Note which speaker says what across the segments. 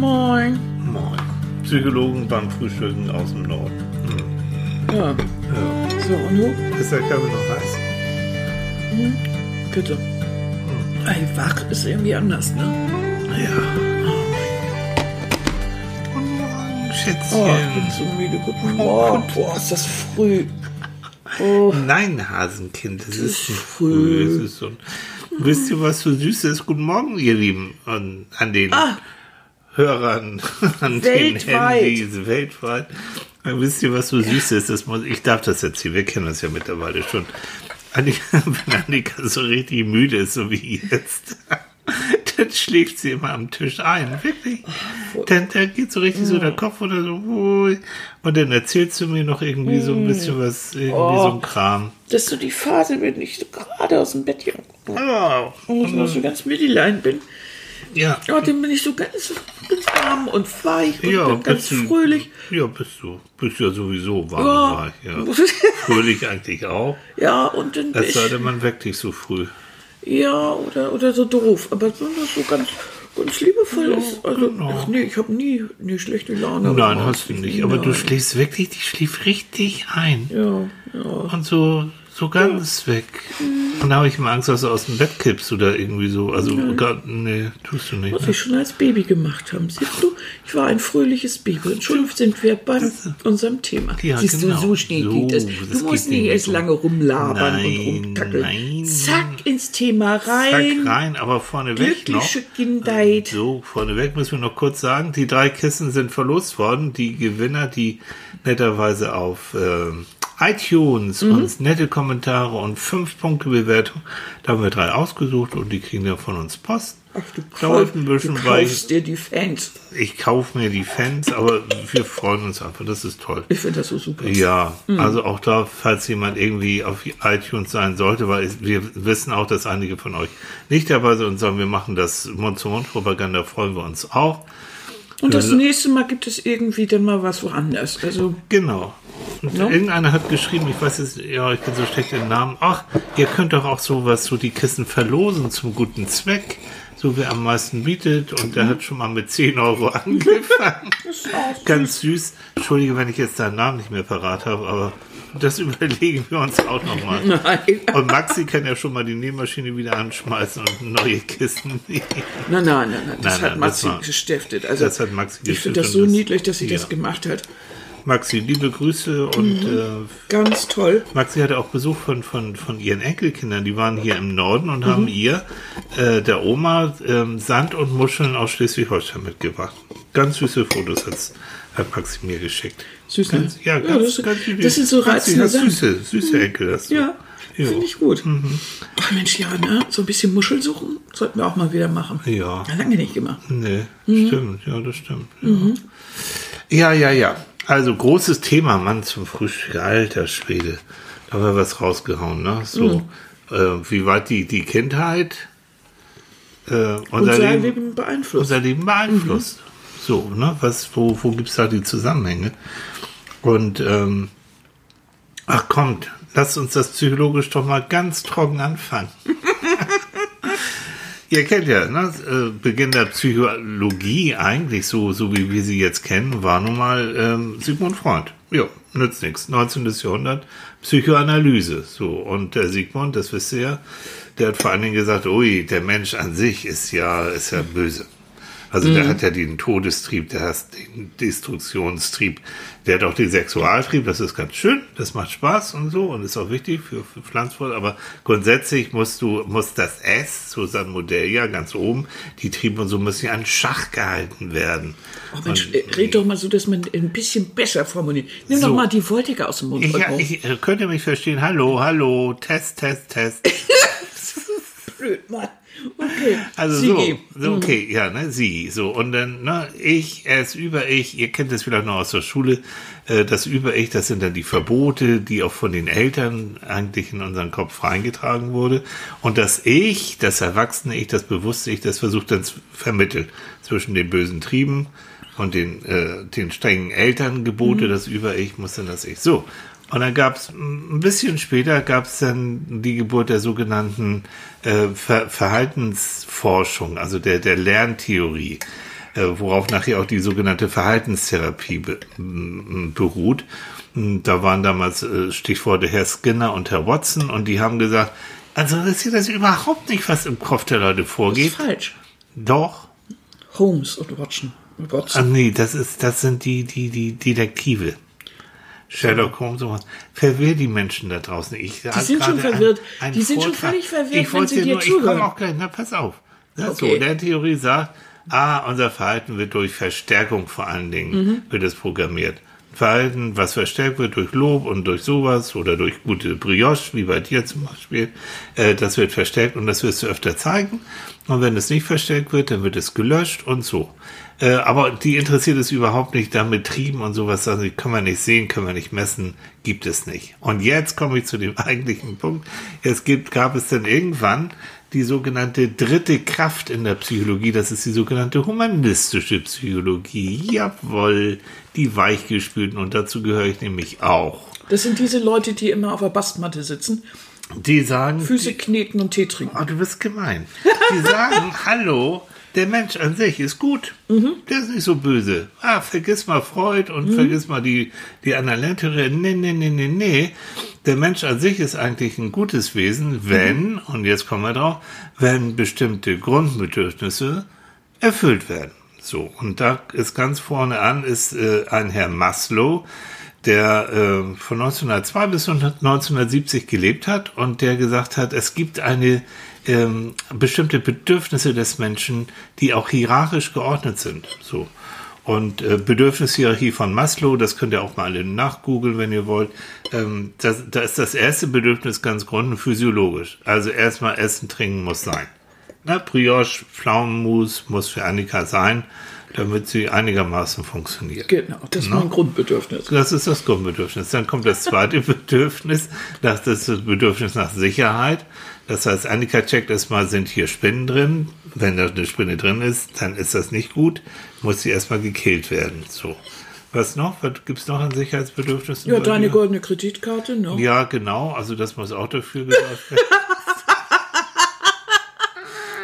Speaker 1: Moin.
Speaker 2: Moin. Psychologen beim Frühstücken aus dem Norden. Hm.
Speaker 1: Ja.
Speaker 2: Ja.
Speaker 1: So, und du?
Speaker 2: Ist der Körper noch heiß?
Speaker 1: Bitte. Ey, wach ist irgendwie anders, ne?
Speaker 2: Ja. Guten Morgen, Schätzchen.
Speaker 1: Oh, ich bin so müde. Guten Morgen. Boah, ist das früh. Oh,
Speaker 2: Nein, Hasenkind, das ist nicht
Speaker 1: früh.
Speaker 2: früh. Es ist so. Wisst ihr, was so süß ist? Guten Morgen, ihr Lieben. Und an den
Speaker 1: Ah.
Speaker 2: Hörern, an
Speaker 1: Weltweit.
Speaker 2: den Handys, weltweit. Und wisst ihr, was so süß ist? Das muss, ich darf das erzählen, wir kennen das ja mittlerweile schon. Annika, wenn Annika so richtig müde ist, so wie jetzt, dann schläft sie immer am Tisch ein. Wirklich. Dann, dann geht so richtig so der Kopf oder so. Und dann erzählst du mir noch irgendwie so ein bisschen was, irgendwie so ein Kram.
Speaker 1: das ist so die Phase, wenn ich so gerade aus dem Bett hier
Speaker 2: Oh,
Speaker 1: und noch so ganz müdelein bin.
Speaker 2: Ja.
Speaker 1: Ja, dann bin ich so ganz, ganz warm und weich und
Speaker 2: Ja,
Speaker 1: ganz
Speaker 2: du-
Speaker 1: fröhlich.
Speaker 2: Ja, bist du. Bist ja sowieso warm.
Speaker 1: Ja.
Speaker 2: war ich, Ja. Fröhlich eigentlich auch.
Speaker 1: Ja, und dann
Speaker 2: Es sei denn, man weckt dich so früh.
Speaker 1: ja, oder, oder so doof. Aber so, so ganz, ganz liebevoll ist. Also,
Speaker 2: genau.
Speaker 1: ach nee, ich habe nie eine schlechte Laune.
Speaker 2: Nein, hast du nicht. Aber du schläfst wirklich, die schlief richtig ein.
Speaker 1: Ja, ja.
Speaker 2: Und so, so ganz weg. Und da habe ich immer Angst, dass du aus dem Bett kippst oder irgendwie so. Also, gar, nee, tust du nicht.
Speaker 1: Was
Speaker 2: Ne?
Speaker 1: wir schon als Baby gemacht haben. Siehst du, ich war ein fröhliches Baby. Und schon sind wir bei unserem Thema.
Speaker 2: Ja,
Speaker 1: Siehst
Speaker 2: genau.
Speaker 1: du, so schnell
Speaker 2: So,
Speaker 1: geht es.
Speaker 2: das
Speaker 1: Du musst nicht erst
Speaker 2: so.
Speaker 1: lange rumlabern
Speaker 2: Nein,
Speaker 1: und rumkackeln.
Speaker 2: nein.
Speaker 1: Zack, ins Thema
Speaker 2: Zack,
Speaker 1: rein.
Speaker 2: rein, aber vorneweg noch.
Speaker 1: Kindheit.
Speaker 2: So, vorneweg müssen wir noch kurz sagen, die drei Kissen sind verlost worden. Die Gewinner, die netterweise auf ähm, iTunes
Speaker 1: Mhm.
Speaker 2: uns nette Kommentare und fünf Punkte Bewertung, da haben wir drei ausgesucht und die kriegen dann von uns Post.
Speaker 1: Ach, du, kauf,
Speaker 2: ein
Speaker 1: du
Speaker 2: bisschen, ich,
Speaker 1: kaufst dir die Fans.
Speaker 2: ich kaufe mir die Fans, aber wir freuen uns einfach, das ist toll.
Speaker 1: Ich finde das so super.
Speaker 2: Ja, also auch da, falls jemand irgendwie auf iTunes sein sollte, weil wir wissen auch, dass einige von euch nicht dabei sind und sagen, wir machen das Mund-zu-Mund-Propaganda, freuen wir uns auch.
Speaker 1: Und das nächste Mal gibt es irgendwie dann mal was woanders. Also,
Speaker 2: Genau. Und
Speaker 1: No?
Speaker 2: irgendeiner hat geschrieben, ich weiß jetzt, ja, ich bin so schlecht im Namen, ach, ihr könnt doch auch sowas, so die Kissen verlosen zum guten Zweck, so wer am meisten bietet und der hat schon mal mit 10 Euro angefangen. Ganz süß. Entschuldige, wenn ich jetzt deinen Namen nicht mehr parat habe, aber das überlegen wir uns auch nochmal. Und Maxi kann ja schon mal die Nähmaschine wieder anschmeißen und neue Kisten nähen.
Speaker 1: Nein, nein, nein, nein. Das
Speaker 2: Nein,
Speaker 1: hat Maxi
Speaker 2: das war-
Speaker 1: gestiftet. Also,
Speaker 2: das hat Maxi
Speaker 1: Ich finde
Speaker 2: gestiftet
Speaker 1: das so
Speaker 2: das-
Speaker 1: niedlich, dass sie
Speaker 2: ja.
Speaker 1: das gemacht hat.
Speaker 2: Maxi, liebe Grüße und
Speaker 1: Mhm.
Speaker 2: äh,
Speaker 1: Ganz toll.
Speaker 2: Maxi hatte auch Besuch von, von, von ihren Enkelkindern. Die waren hier im Norden
Speaker 1: Mhm.
Speaker 2: und haben ihr, äh, der Oma, ähm, Sand und Muscheln aus Schleswig-Holstein mitgebracht. Ganz süße Fotos hat Maxi mir geschickt.
Speaker 1: Süß, ne?
Speaker 2: ganz, ja,
Speaker 1: Ja,
Speaker 2: ganz,
Speaker 1: das-
Speaker 2: ganz süß.
Speaker 1: das sind so reizende Sachen.
Speaker 2: süße, süße Enkel. Das
Speaker 1: Ja,
Speaker 2: Ja.
Speaker 1: finde ich gut. Ach Mensch, ja, ne? So ein bisschen Muschel suchen sollten wir auch mal wieder machen.
Speaker 2: Ja.
Speaker 1: Lange nicht gemacht.
Speaker 2: Nee,
Speaker 1: Mhm.
Speaker 2: stimmt, ja, das stimmt. Ja. ja, ja, ja. Also großes Thema, Mann zum Frühstück, alter Schwede. Da haben wir was rausgehauen, ne? So,
Speaker 1: Mhm.
Speaker 2: äh, wie weit die, die Kindheit äh, unser,
Speaker 1: Unser
Speaker 2: Leben,
Speaker 1: Leben beeinflusst.
Speaker 2: unser Leben beeinflusst. So, ne? Was, wo, wo gibt's da die Zusammenhänge? Und ähm, ach kommt, lasst uns das psychologisch doch mal ganz trocken anfangen. Ihr kennt ja, ne? äh, Beginn der Psychologie eigentlich, so, so wie wir sie jetzt kennen, war nun mal ähm, Sigmund Freud. Ja, nützt nichts. 19. Jahrhundert, Psychoanalyse. So, und der Sigmund, das wisst ihr ja, der hat vor allen Dingen gesagt, ui, der Mensch an sich ist ja, ist ja böse. Also der hat ja den Todestrieb, der hat den Destruktionstrieb, der hat auch den Sexualtrieb, das ist ganz schön, das macht Spaß und so und ist auch wichtig für, für Pflanzvoll, aber grundsätzlich musst du, muss das S, so sein Modell ja ganz oben, die Triebe und so müssen ja an Schach gehalten werden.
Speaker 1: Oh Mensch,
Speaker 2: Und-
Speaker 1: äh, red doch mal so, dass man ein bisschen besser formuliert. Nimm
Speaker 2: So.
Speaker 1: doch mal die Voltiger aus dem Mund.
Speaker 2: ich, ja, ich, äh, könnt ihr mich verstehen? Hallo, hallo, Test, Test, Test.
Speaker 1: Blöd, Mann. Okay.
Speaker 2: Also
Speaker 1: Sigi.
Speaker 2: so, so, okay, ja, ne, sie, so und dann, ne, ich, es über ich, ihr kennt das vielleicht noch aus der Schule, äh, das über ich, das sind dann die Verbote, die auch von den Eltern eigentlich in unseren Kopf reingetragen wurde und das ich, das erwachsene ich, das bewusste ich, das versucht dann zu vermitteln zwischen den bösen Trieben und den, äh, den strengen Elterngebote, das über ich muss dann das ich. So, und dann gab es ein bisschen später gab es dann die Geburt der sogenannten äh, Ver Verhaltensforschung, also der, der Lerntheorie. äh, worauf nachher auch die sogenannte Verhaltenstherapie be beruht. Und Da waren damals äh, Stichworte Herr Skinner und Herr Watson und die haben gesagt, also interessiert das überhaupt nicht, was im Kopf der Leute
Speaker 1: Das ist
Speaker 2: vorgeht.
Speaker 1: falsch.
Speaker 2: Doch.
Speaker 1: Holmes und Watson.
Speaker 2: Ach
Speaker 1: Watson.
Speaker 2: nee, das ist, das sind die, die, die Detektive. Sherlock Holmes und was. Verwirr die Menschen da draußen. Ich die
Speaker 1: sind schon verwirrt. Die sind schon völlig verwirrt,
Speaker 2: ich
Speaker 1: wenn
Speaker 2: wollte
Speaker 1: sie dir
Speaker 2: nur, Ich
Speaker 1: zuhören.
Speaker 2: komme auch gleich, na pass auf. Na,
Speaker 1: Okay.
Speaker 2: So, der Theorie sagt, ah, unser Verhalten wird durch Verstärkung vor allen Dingen,
Speaker 1: Mhm.
Speaker 2: wird es programmiert. Verhalten, was verstärkt wird durch Lob und durch sowas oder durch gute Brioche, wie bei dir zum Beispiel, äh, das wird verstärkt und das wirst du öfter zeigen. Und wenn es nicht verstärkt wird, dann wird es gelöscht und so. Äh, aber die interessiert es überhaupt nicht, damit Trieben und sowas, sie, können wir nicht sehen, können wir nicht messen, gibt es nicht. Und jetzt komme ich zu dem eigentlichen Punkt. Es gibt, gab es dann irgendwann die sogenannte dritte Kraft in der Psychologie, das ist die sogenannte humanistische Psychologie. Jawohl, die weichgespülten und dazu gehöre ich nämlich auch.
Speaker 1: Das sind diese Leute, die immer auf der Bastmatte sitzen,
Speaker 2: Die sagen,
Speaker 1: Füße kneten und Tee trinken.
Speaker 2: Oh, du bist gemein. Die sagen, hallo, der Mensch an sich ist gut. Der ist nicht so böse. Ah, vergiss mal Freud und vergiss mal die, die Lerntheorien. Nee, nee, nee, nee, nee. Der Mensch an sich ist eigentlich ein gutes Wesen, wenn, und jetzt kommen wir drauf, wenn bestimmte Grundbedürfnisse erfüllt werden. So, und da ist ganz vorne an, ist äh, ein Herr Maslow, der äh, von 1902 bis 1970 gelebt hat und der gesagt hat, es gibt eine ähm, bestimmte Bedürfnisse des Menschen, die auch hierarchisch geordnet sind. So. Und äh, Bedürfnishierarchie von Maslow, das könnt ihr auch mal alle nachgoogeln, wenn ihr wollt. Ähm, das, da ist das erste Bedürfnis ganz grund physiologisch. Also erstmal Essen, Trinken muss sein. Na, Brioche, Pflaumenmus muss für Annika sein, damit sie einigermaßen funktioniert.
Speaker 1: Genau, das ist mein Grundbedürfnis.
Speaker 2: Das ist das Grundbedürfnis. Dann kommt das zweite Bedürfnis, das ist das Bedürfnis nach Sicherheit. Das heißt, Annika checkt erstmal, sind hier Spinnen drin. Wenn da eine Spinne drin ist, dann ist das nicht gut, muss sie erstmal gekillt werden. So. Was noch? Was gibt's noch an Sicherheitsbedürfnissen?
Speaker 1: Ja, deine goldene Kreditkarte, ne?
Speaker 2: Ja, genau. Also das muss auch dafür gesorgt werden.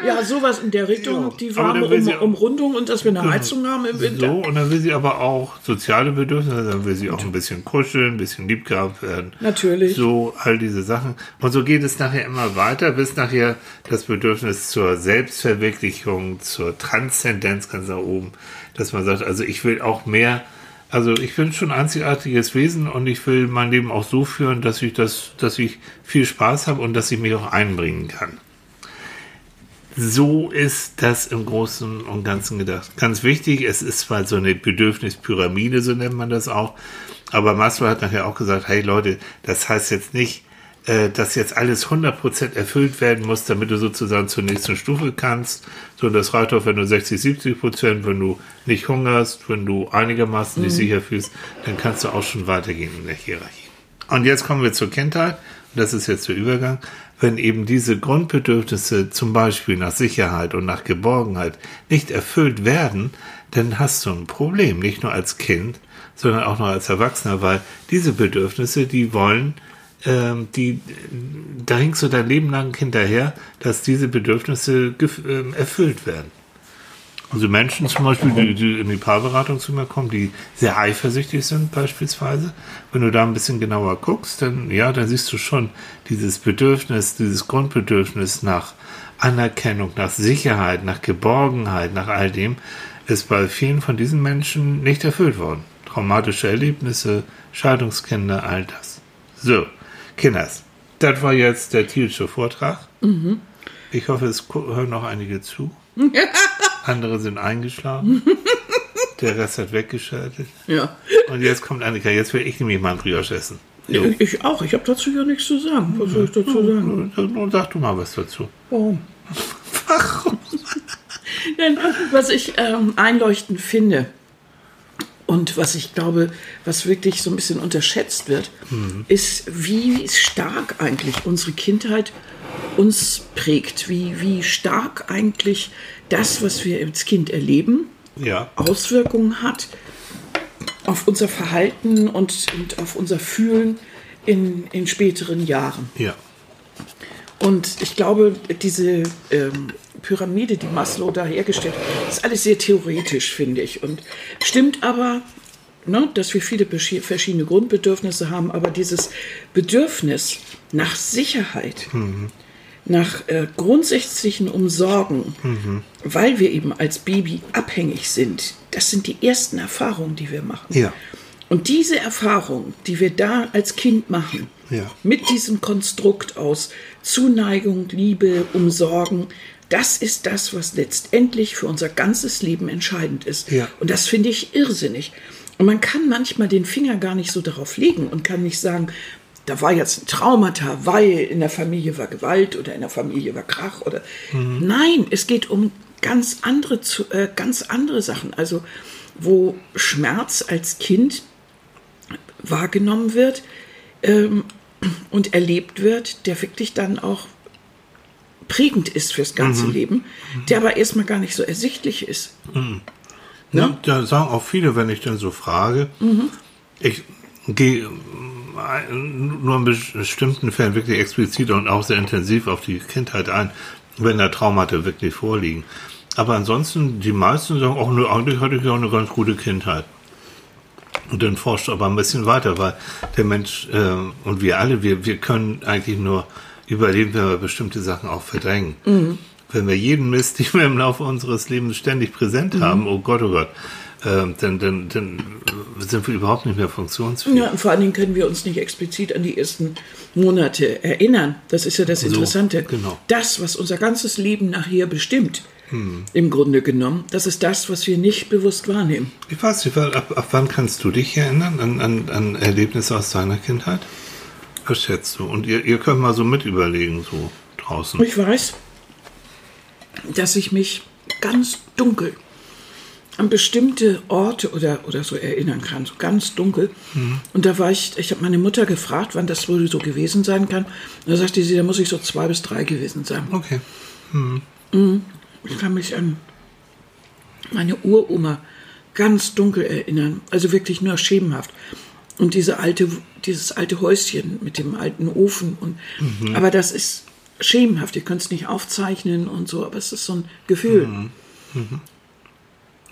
Speaker 1: Ja, sowas in der Richtung,
Speaker 2: Ja,
Speaker 1: die warme um, Umrundung und dass wir eine Heizung haben im Winter.
Speaker 2: So, und dann will sie aber auch soziale Bedürfnisse, dann will sie auch ein bisschen kuscheln, ein bisschen lieb gehabt werden.
Speaker 1: Natürlich.
Speaker 2: So, all diese Sachen. Und so geht es nachher immer weiter, bis nachher das Bedürfnis zur Selbstverwirklichung, zur Transzendenz ganz nach oben, dass man sagt, also ich will auch mehr, also ich bin schon ein einzigartiges Wesen und ich will mein Leben auch so führen, dass ich das, dass ich viel Spaß habe und dass ich mich auch einbringen kann. So ist das im Großen und Ganzen gedacht. Ganz wichtig, es ist zwar so eine Bedürfnispyramide, so nennt man das auch, aber Maslow hat nachher auch gesagt, hey Leute, das heißt jetzt nicht, äh, dass jetzt alles 100% erfüllt werden muss, damit du sozusagen zur nächsten Stufe kannst, sondern das reicht auch, wenn du 60, 70%, wenn du nicht hungerst, wenn du einigermaßen dich sicher fühlst, dann kannst du auch schon weitergehen in der Hierarchie. Und jetzt kommen wir zur Kindheit. Und das ist jetzt der Übergang. Wenn eben diese Grundbedürfnisse zum Beispiel nach Sicherheit und nach Geborgenheit nicht erfüllt werden, dann hast du ein Problem. Nicht nur als Kind, sondern auch noch als Erwachsener, weil diese Bedürfnisse, die wollen, ähm, die, da hängst du dein Leben lang hinterher, dass diese Bedürfnisse ähm, erfüllt werden. Also Menschen zum Beispiel, die, die in die Paarberatung zu mir kommen, die sehr eifersüchtig sind beispielsweise, wenn du da ein bisschen genauer guckst, dann ja, dann siehst du schon dieses Bedürfnis, dieses Grundbedürfnis nach Anerkennung, nach Sicherheit, nach Geborgenheit, nach all dem, ist bei vielen von diesen Menschen nicht erfüllt worden. Traumatische Erlebnisse, Scheidungskinder, all das. So, Kinders, das war jetzt der Thielsche Vortrag. Ich hoffe, es hören noch einige zu. Andere sind eingeschlafen. Der Rest hat weggeschaltet.
Speaker 1: Ja.
Speaker 2: Und jetzt kommt Annika. Jetzt will ich nämlich mal ein Brioche essen. So.
Speaker 1: Ich auch, ich habe dazu ja nichts zu sagen. Was soll ich dazu sagen?
Speaker 2: Nun sag du mal was dazu.
Speaker 1: Warum?
Speaker 2: Warum?
Speaker 1: Denn was ich ähm, einleuchtend finde und was ich glaube, was wirklich so ein bisschen unterschätzt wird, ist, wie stark eigentlich unsere Kindheit uns prägt, wie, wie stark eigentlich das, was wir als Kind erleben,
Speaker 2: Ja.
Speaker 1: Auswirkungen hat auf unser Verhalten und, und auf unser Fühlen in, in späteren Jahren.
Speaker 2: Ja.
Speaker 1: Und ich glaube, diese ähm, Pyramide, die Maslow da hergestellt hat, ist alles sehr theoretisch, finde ich. Und stimmt aber, ne, dass wir viele verschiedene Grundbedürfnisse haben, aber dieses Bedürfnis nach Sicherheit, mhm. Nach äh, grundsätzlichen Umsorgen, mhm. weil wir eben als Baby abhängig sind, das sind die ersten Erfahrungen, die wir machen.
Speaker 2: Ja.
Speaker 1: Und diese Erfahrung, die wir da als Kind machen,
Speaker 2: ja.
Speaker 1: mit diesem Konstrukt aus Zuneigung, Liebe, Umsorgen, das ist das, was letztendlich für unser ganzes Leben entscheidend ist.
Speaker 2: Ja.
Speaker 1: Und das finde ich irrsinnig. Und man kann manchmal den Finger gar nicht so darauf legen und kann nicht sagen, da war jetzt ein Traumata, weil in der Familie war Gewalt oder in der Familie war Krach oder mhm. nein, es geht um ganz andere, äh, ganz andere Sachen. Also wo Schmerz als Kind wahrgenommen wird ähm, und erlebt wird, der wirklich dann auch prägend ist fürs ganze mhm. Leben, der aber erstmal gar nicht so ersichtlich ist.
Speaker 2: Mhm. Ja, ne? da sagen auch viele, wenn ich dann so frage, mhm. ich gehe nur in bestimmten Fällen wirklich explizit und auch sehr intensiv auf die Kindheit ein, wenn da Traumata wirklich vorliegen. Aber ansonsten, die meisten sagen, auch nur, eigentlich hatte ich auch eine ganz gute Kindheit. Und dann forscht aber ein bisschen weiter, weil der Mensch äh, und wir alle, wir, wir können eigentlich nur überleben, wenn wir bestimmte Sachen auch verdrängen. Mhm. Wenn wir jeden Mist, den wir im Laufe unseres Lebens ständig präsent mhm. haben, oh Gott, oh Gott, äh, dann, dann, dann sind wir überhaupt nicht mehr funktionsfähig.
Speaker 1: Ja, und vor allen Dingen können wir uns nicht explizit an die ersten Monate erinnern. Das ist ja das Interessante.
Speaker 2: So, genau.
Speaker 1: Das, was unser ganzes Leben nachher bestimmt, hm. im Grunde genommen, das ist das, was wir nicht bewusst wahrnehmen.
Speaker 2: Ich weiß nicht, ab, ab wann kannst du dich erinnern an, an, an Erlebnisse aus deiner Kindheit? Was schätzt du? Und ihr, ihr könnt mal so mit überlegen, so draußen.
Speaker 1: Ich weiß, dass ich mich ganz dunkel an bestimmte Orte oder, oder so erinnern kann, so ganz dunkel. Mhm. Und da war ich, ich habe meine Mutter gefragt, wann das wohl so gewesen sein kann. Und da sagte sie, da muss ich so zwei bis drei gewesen sein.
Speaker 2: Okay.
Speaker 1: Mhm. Mhm. Ich kann mich an meine Uroma ganz dunkel erinnern, also wirklich nur schemenhaft. Und diese alte, dieses alte Häuschen mit dem alten Ofen. Und, mhm. Aber das ist schemenhaft. Ihr könnt es nicht aufzeichnen und so, aber es ist so ein Gefühl.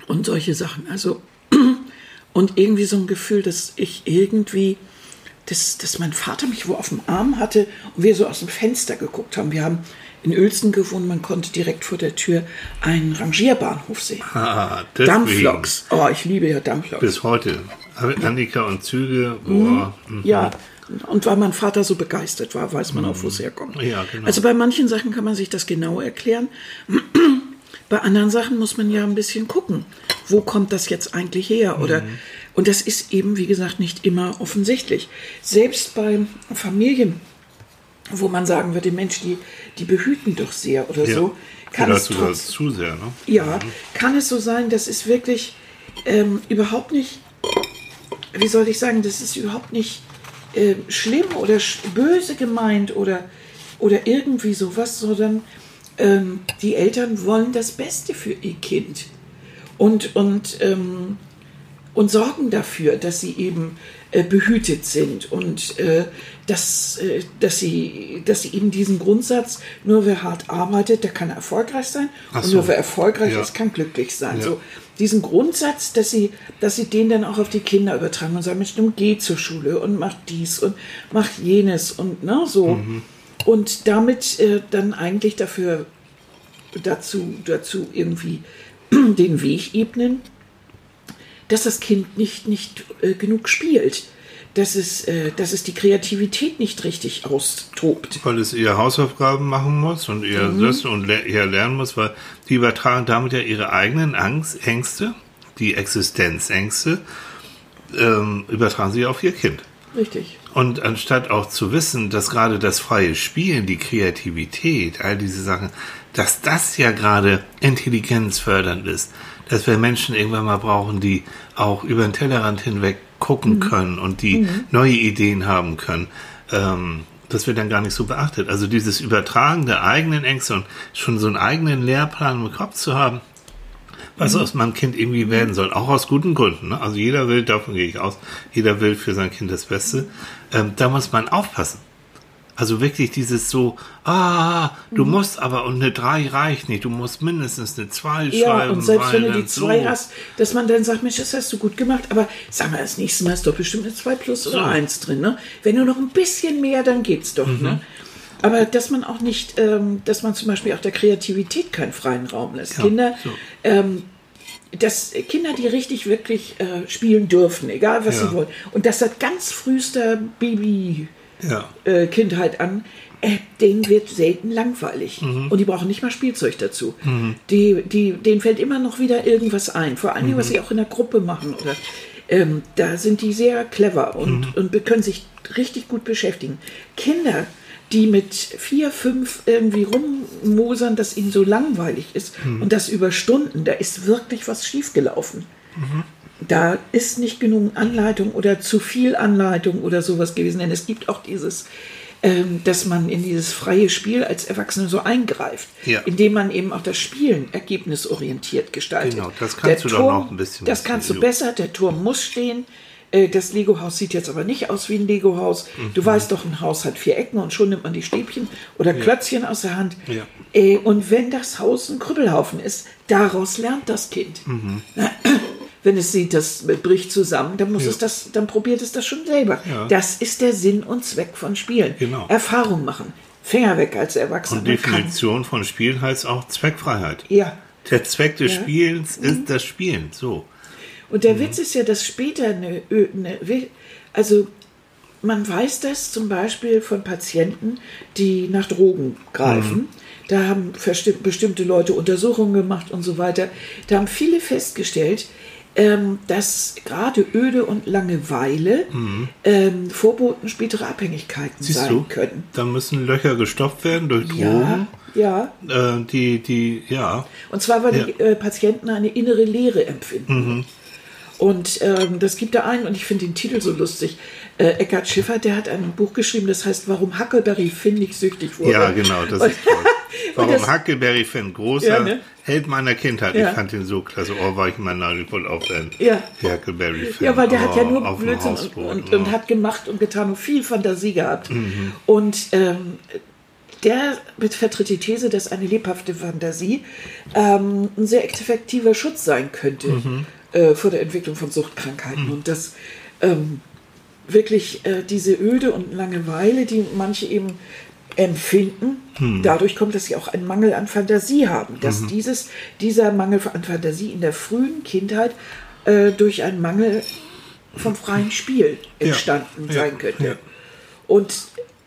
Speaker 1: Mhm. Mhm. Und solche Sachen. Also, und irgendwie so ein Gefühl, dass ich irgendwie, dass, dass mein Vater mich wo auf dem Arm hatte und wir so aus dem Fenster geguckt haben. Wir haben in Uelzen gewohnt, man konnte direkt vor der Tür einen Rangierbahnhof sehen.
Speaker 2: Ah,
Speaker 1: Dampfloks. Oh, ich liebe ja Dampfloks.
Speaker 2: Bis heute. Annika und Züge. Mhm.
Speaker 1: Mhm. Ja, und weil mein Vater so begeistert war, weiß man auch, wo es mhm. herkommt.
Speaker 2: Ja, genau.
Speaker 1: Also bei manchen Sachen kann man sich das genau erklären. Bei anderen Sachen muss man ja ein bisschen gucken, wo kommt das jetzt eigentlich her? Oder mhm. und das ist eben, wie gesagt, nicht immer offensichtlich. Selbst bei Familien, wo man sagen würde, Mensch, die, die behüten doch sehr oder ja. so,
Speaker 2: kann es trotz, zu sehr, ne?
Speaker 1: Ja, mhm. kann es so sein, das ist wirklich ähm, überhaupt nicht wie soll ich sagen, das ist überhaupt nicht äh, schlimm oder böse gemeint oder, oder irgendwie sowas, sondern ähm, die Eltern wollen das Beste für ihr Kind und, und, ähm, und sorgen dafür, dass sie eben äh, behütet sind und äh, dass, äh, dass, sie, dass sie eben diesen Grundsatz, nur wer hart arbeitet, der kann erfolgreich sein
Speaker 2: Ach
Speaker 1: und
Speaker 2: so.
Speaker 1: nur wer erfolgreich
Speaker 2: Ja.
Speaker 1: ist, kann glücklich sein.
Speaker 2: Ja.
Speaker 1: So, diesen Grundsatz, dass sie, dass sie den dann auch auf die Kinder übertragen und sagen, Mensch, nun geh zur Schule und mach dies und mach jenes und ne, so.
Speaker 2: Mhm.
Speaker 1: Und damit äh, dann eigentlich dafür dazu, dazu irgendwie den Weg ebnen, dass das Kind nicht, nicht äh, genug spielt, dass es, äh, dass es die Kreativität nicht richtig austobt.
Speaker 2: Weil es eher Hausaufgaben machen muss und eher
Speaker 1: Mhm.
Speaker 2: das und le eher lernen muss, weil die übertragen damit ja ihre eigenen Angst, Ängste, die Existenzängste, ähm, übertragen sie auf ihr Kind.
Speaker 1: Richtig.
Speaker 2: Und anstatt auch zu wissen, dass gerade das freie Spielen, die Kreativität, all diese Sachen, dass das ja gerade intelligenzfördernd ist, dass wir Menschen irgendwann mal brauchen, die auch über den Tellerrand hinweg gucken können und die neue Ideen haben können, ähm, das wird dann gar nicht so beachtet. Also dieses Übertragen der eigenen Ängste und schon so einen eigenen Lehrplan im Kopf zu haben, was aus meinem Kind irgendwie werden soll, auch aus guten Gründen. Ne? Also jeder will, davon gehe ich aus, jeder will für sein Kind das Beste. Ähm, da muss man aufpassen. Also wirklich dieses so, ah, du musst aber, und eine 3 reicht nicht, du musst mindestens eine 2
Speaker 1: Ja,
Speaker 2: schreiben.
Speaker 1: und selbst wenn du die 2
Speaker 2: so.
Speaker 1: hast, dass man dann sagt, Mensch, das hast du gut gemacht, aber sag mal, das nächste Mal ist doch bestimmt eine 2 plus oder
Speaker 2: So.
Speaker 1: 1 drin. Ne? Wenn du noch ein bisschen mehr, dann geht's doch.
Speaker 2: Mhm.
Speaker 1: Ne? Aber dass man auch nicht, ähm, dass man zum Beispiel auch der Kreativität keinen freien Raum lässt.
Speaker 2: Ja,
Speaker 1: Kinder,
Speaker 2: so.
Speaker 1: ähm, dass Kinder, die richtig wirklich äh, spielen dürfen, egal was
Speaker 2: Ja.
Speaker 1: sie wollen, und das seit ganz frühester Baby
Speaker 2: Ja.
Speaker 1: äh, an, äh, denen wird selten langweilig.
Speaker 2: Mhm.
Speaker 1: Und die brauchen nicht mal Spielzeug dazu. Die, die, denen fällt immer noch wieder irgendwas ein. Vor allem,
Speaker 2: Mhm.
Speaker 1: was sie auch in der Gruppe machen. Oder, ähm, da sind die sehr clever und,
Speaker 2: Mhm.
Speaker 1: und können sich richtig gut beschäftigen. Kinder, die mit vier, fünf irgendwie rummosern, dass ihnen so langweilig ist
Speaker 2: Mhm.
Speaker 1: und das über Stunden, da ist wirklich was schiefgelaufen da ist nicht genug Anleitung oder zu viel Anleitung oder sowas gewesen. Denn es gibt auch dieses, ähm, dass man in dieses freie Spiel als Erwachsene so eingreift,
Speaker 2: Ja.
Speaker 1: indem man eben auch das Spielen ergebnisorientiert gestaltet.
Speaker 2: Genau, das kannst
Speaker 1: Der
Speaker 2: du doch noch ein bisschen
Speaker 1: Das kannst du besser, der Turm muss stehen. Äh, Das Lego-Haus sieht jetzt aber nicht aus wie ein Lego-Haus. Du
Speaker 2: Mhm.
Speaker 1: weißt doch, ein Haus hat vier Ecken und schon nimmt man die Stäbchen oder Klötzchen aus der Hand.
Speaker 2: Ja.
Speaker 1: Äh, Und wenn das Haus ein Krüppelhaufen ist, daraus lernt das Kind.
Speaker 2: Mhm.
Speaker 1: Wenn es sieht, das bricht zusammen, dann muss
Speaker 2: Ja.
Speaker 1: es das, dann probiert es das schon selber.
Speaker 2: Ja.
Speaker 1: Das ist der Sinn und Zweck von Spielen.
Speaker 2: Genau.
Speaker 1: Erfahrung machen. Finger weg als Erwachsener.
Speaker 2: Und
Speaker 1: Man kann-
Speaker 2: Definition von Spielen heißt auch Zweckfreiheit.
Speaker 1: Ja.
Speaker 2: Der Zweck des
Speaker 1: Ja. Mhm.
Speaker 2: Spielens ist das Spielen. So.
Speaker 1: Und der Witz ist ja, dass später eine, eine also man weiß das zum Beispiel von Patienten, die nach Drogen greifen. Da haben bestimmte Leute Untersuchungen gemacht und so weiter. Da haben viele festgestellt, ähm, dass gerade Öde und Langeweile ähm, Vorboten späterer Abhängigkeiten
Speaker 2: Siehst
Speaker 1: sein
Speaker 2: du,
Speaker 1: können.
Speaker 2: da müssen Löcher gestopft werden durch
Speaker 1: Ja,
Speaker 2: Drogen.
Speaker 1: ja.
Speaker 2: Äh, die, die, ja.
Speaker 1: Und zwar, weil
Speaker 2: Ja.
Speaker 1: die äh, Patienten eine innere Leere empfinden.
Speaker 2: Mhm.
Speaker 1: Und ähm, das gibt da einen, und ich finde den Titel so lustig. Äh, Eckhard Schiffer, der hat ein Buch geschrieben, das heißt, warum Huckleberry findig süchtig wurde.
Speaker 2: Ja, genau, das
Speaker 1: Und-
Speaker 2: ist toll. Warum
Speaker 1: das-
Speaker 2: Huckleberry Fan, großer
Speaker 1: Ja, ne?
Speaker 2: Held meiner Kindheit.
Speaker 1: Ja.
Speaker 2: Ich fand ihn so klasse. Oh, war ich mal Nagelvoll auf den
Speaker 1: Ja.
Speaker 2: Huckleberry Fan.
Speaker 1: Ja, weil der hat ja
Speaker 2: oh,
Speaker 1: nur Blödsinn und, und,
Speaker 2: oh.
Speaker 1: und hat gemacht und getan und viel Fantasie gehabt.
Speaker 2: Mhm.
Speaker 1: Und ähm, der vertritt die These, dass eine lebhafte Fantasie ähm, ein sehr effektiver Schutz sein könnte
Speaker 2: Mhm.
Speaker 1: Äh, vor der Entwicklung von Suchtkrankheiten. Und dass ähm, wirklich äh, diese Öde und Langeweile, die manche eben empfinden,
Speaker 2: Hm.
Speaker 1: dadurch kommt, dass sie auch einen Mangel an Fantasie haben. Dass
Speaker 2: Mhm.
Speaker 1: dieses, dieser Mangel an Fantasie in der frühen Kindheit äh, durch einen Mangel vom freien Spiel
Speaker 2: Ja.
Speaker 1: entstanden
Speaker 2: Ja.
Speaker 1: sein könnte.
Speaker 2: Ja.
Speaker 1: Und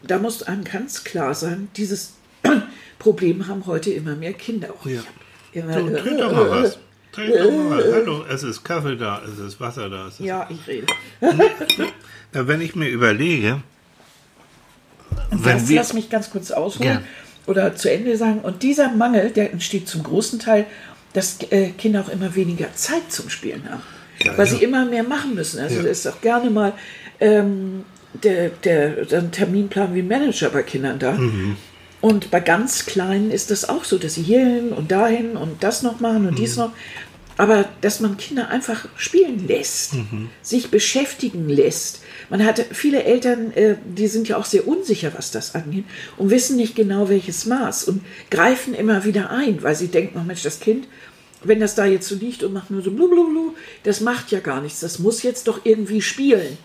Speaker 1: da muss einem ganz klar sein, dieses Problem haben heute immer mehr Kinder. Auch
Speaker 2: Ja.
Speaker 1: immer,
Speaker 2: So,
Speaker 1: äh,
Speaker 2: mal was. Trink doch mal was. Hallo, es ist Kaffee da, es ist Wasser da. Es ist
Speaker 1: Ja, ich rede.
Speaker 2: Wenn ich mir überlege, wenn
Speaker 1: Lass,
Speaker 2: wir,
Speaker 1: lass mich ganz kurz ausholen
Speaker 2: Gern.
Speaker 1: oder zu Ende sagen. Und dieser Mangel, der entsteht zum großen Teil, dass äh, Kinder auch immer weniger Zeit zum Spielen haben.
Speaker 2: Ja,
Speaker 1: weil
Speaker 2: ja.
Speaker 1: sie immer mehr machen müssen. Also
Speaker 2: Ja.
Speaker 1: da ist auch gerne mal ähm, der, der, der Terminplan wie Manager bei Kindern da.
Speaker 2: Mhm.
Speaker 1: Und bei ganz Kleinen ist das auch so, dass sie hierhin und dahin und das noch machen und dies
Speaker 2: Mhm.
Speaker 1: noch. Aber dass man Kinder einfach spielen lässt,
Speaker 2: Mhm.
Speaker 1: sich beschäftigen lässt. Man hat viele Eltern, äh, die sind ja auch sehr unsicher, was das angeht und wissen nicht genau, welches Maß und greifen immer wieder ein, weil sie denken, oh Mensch, das Kind, wenn das da jetzt so liegt und macht nur so blub, das macht ja gar nichts. Das muss jetzt doch irgendwie spielen.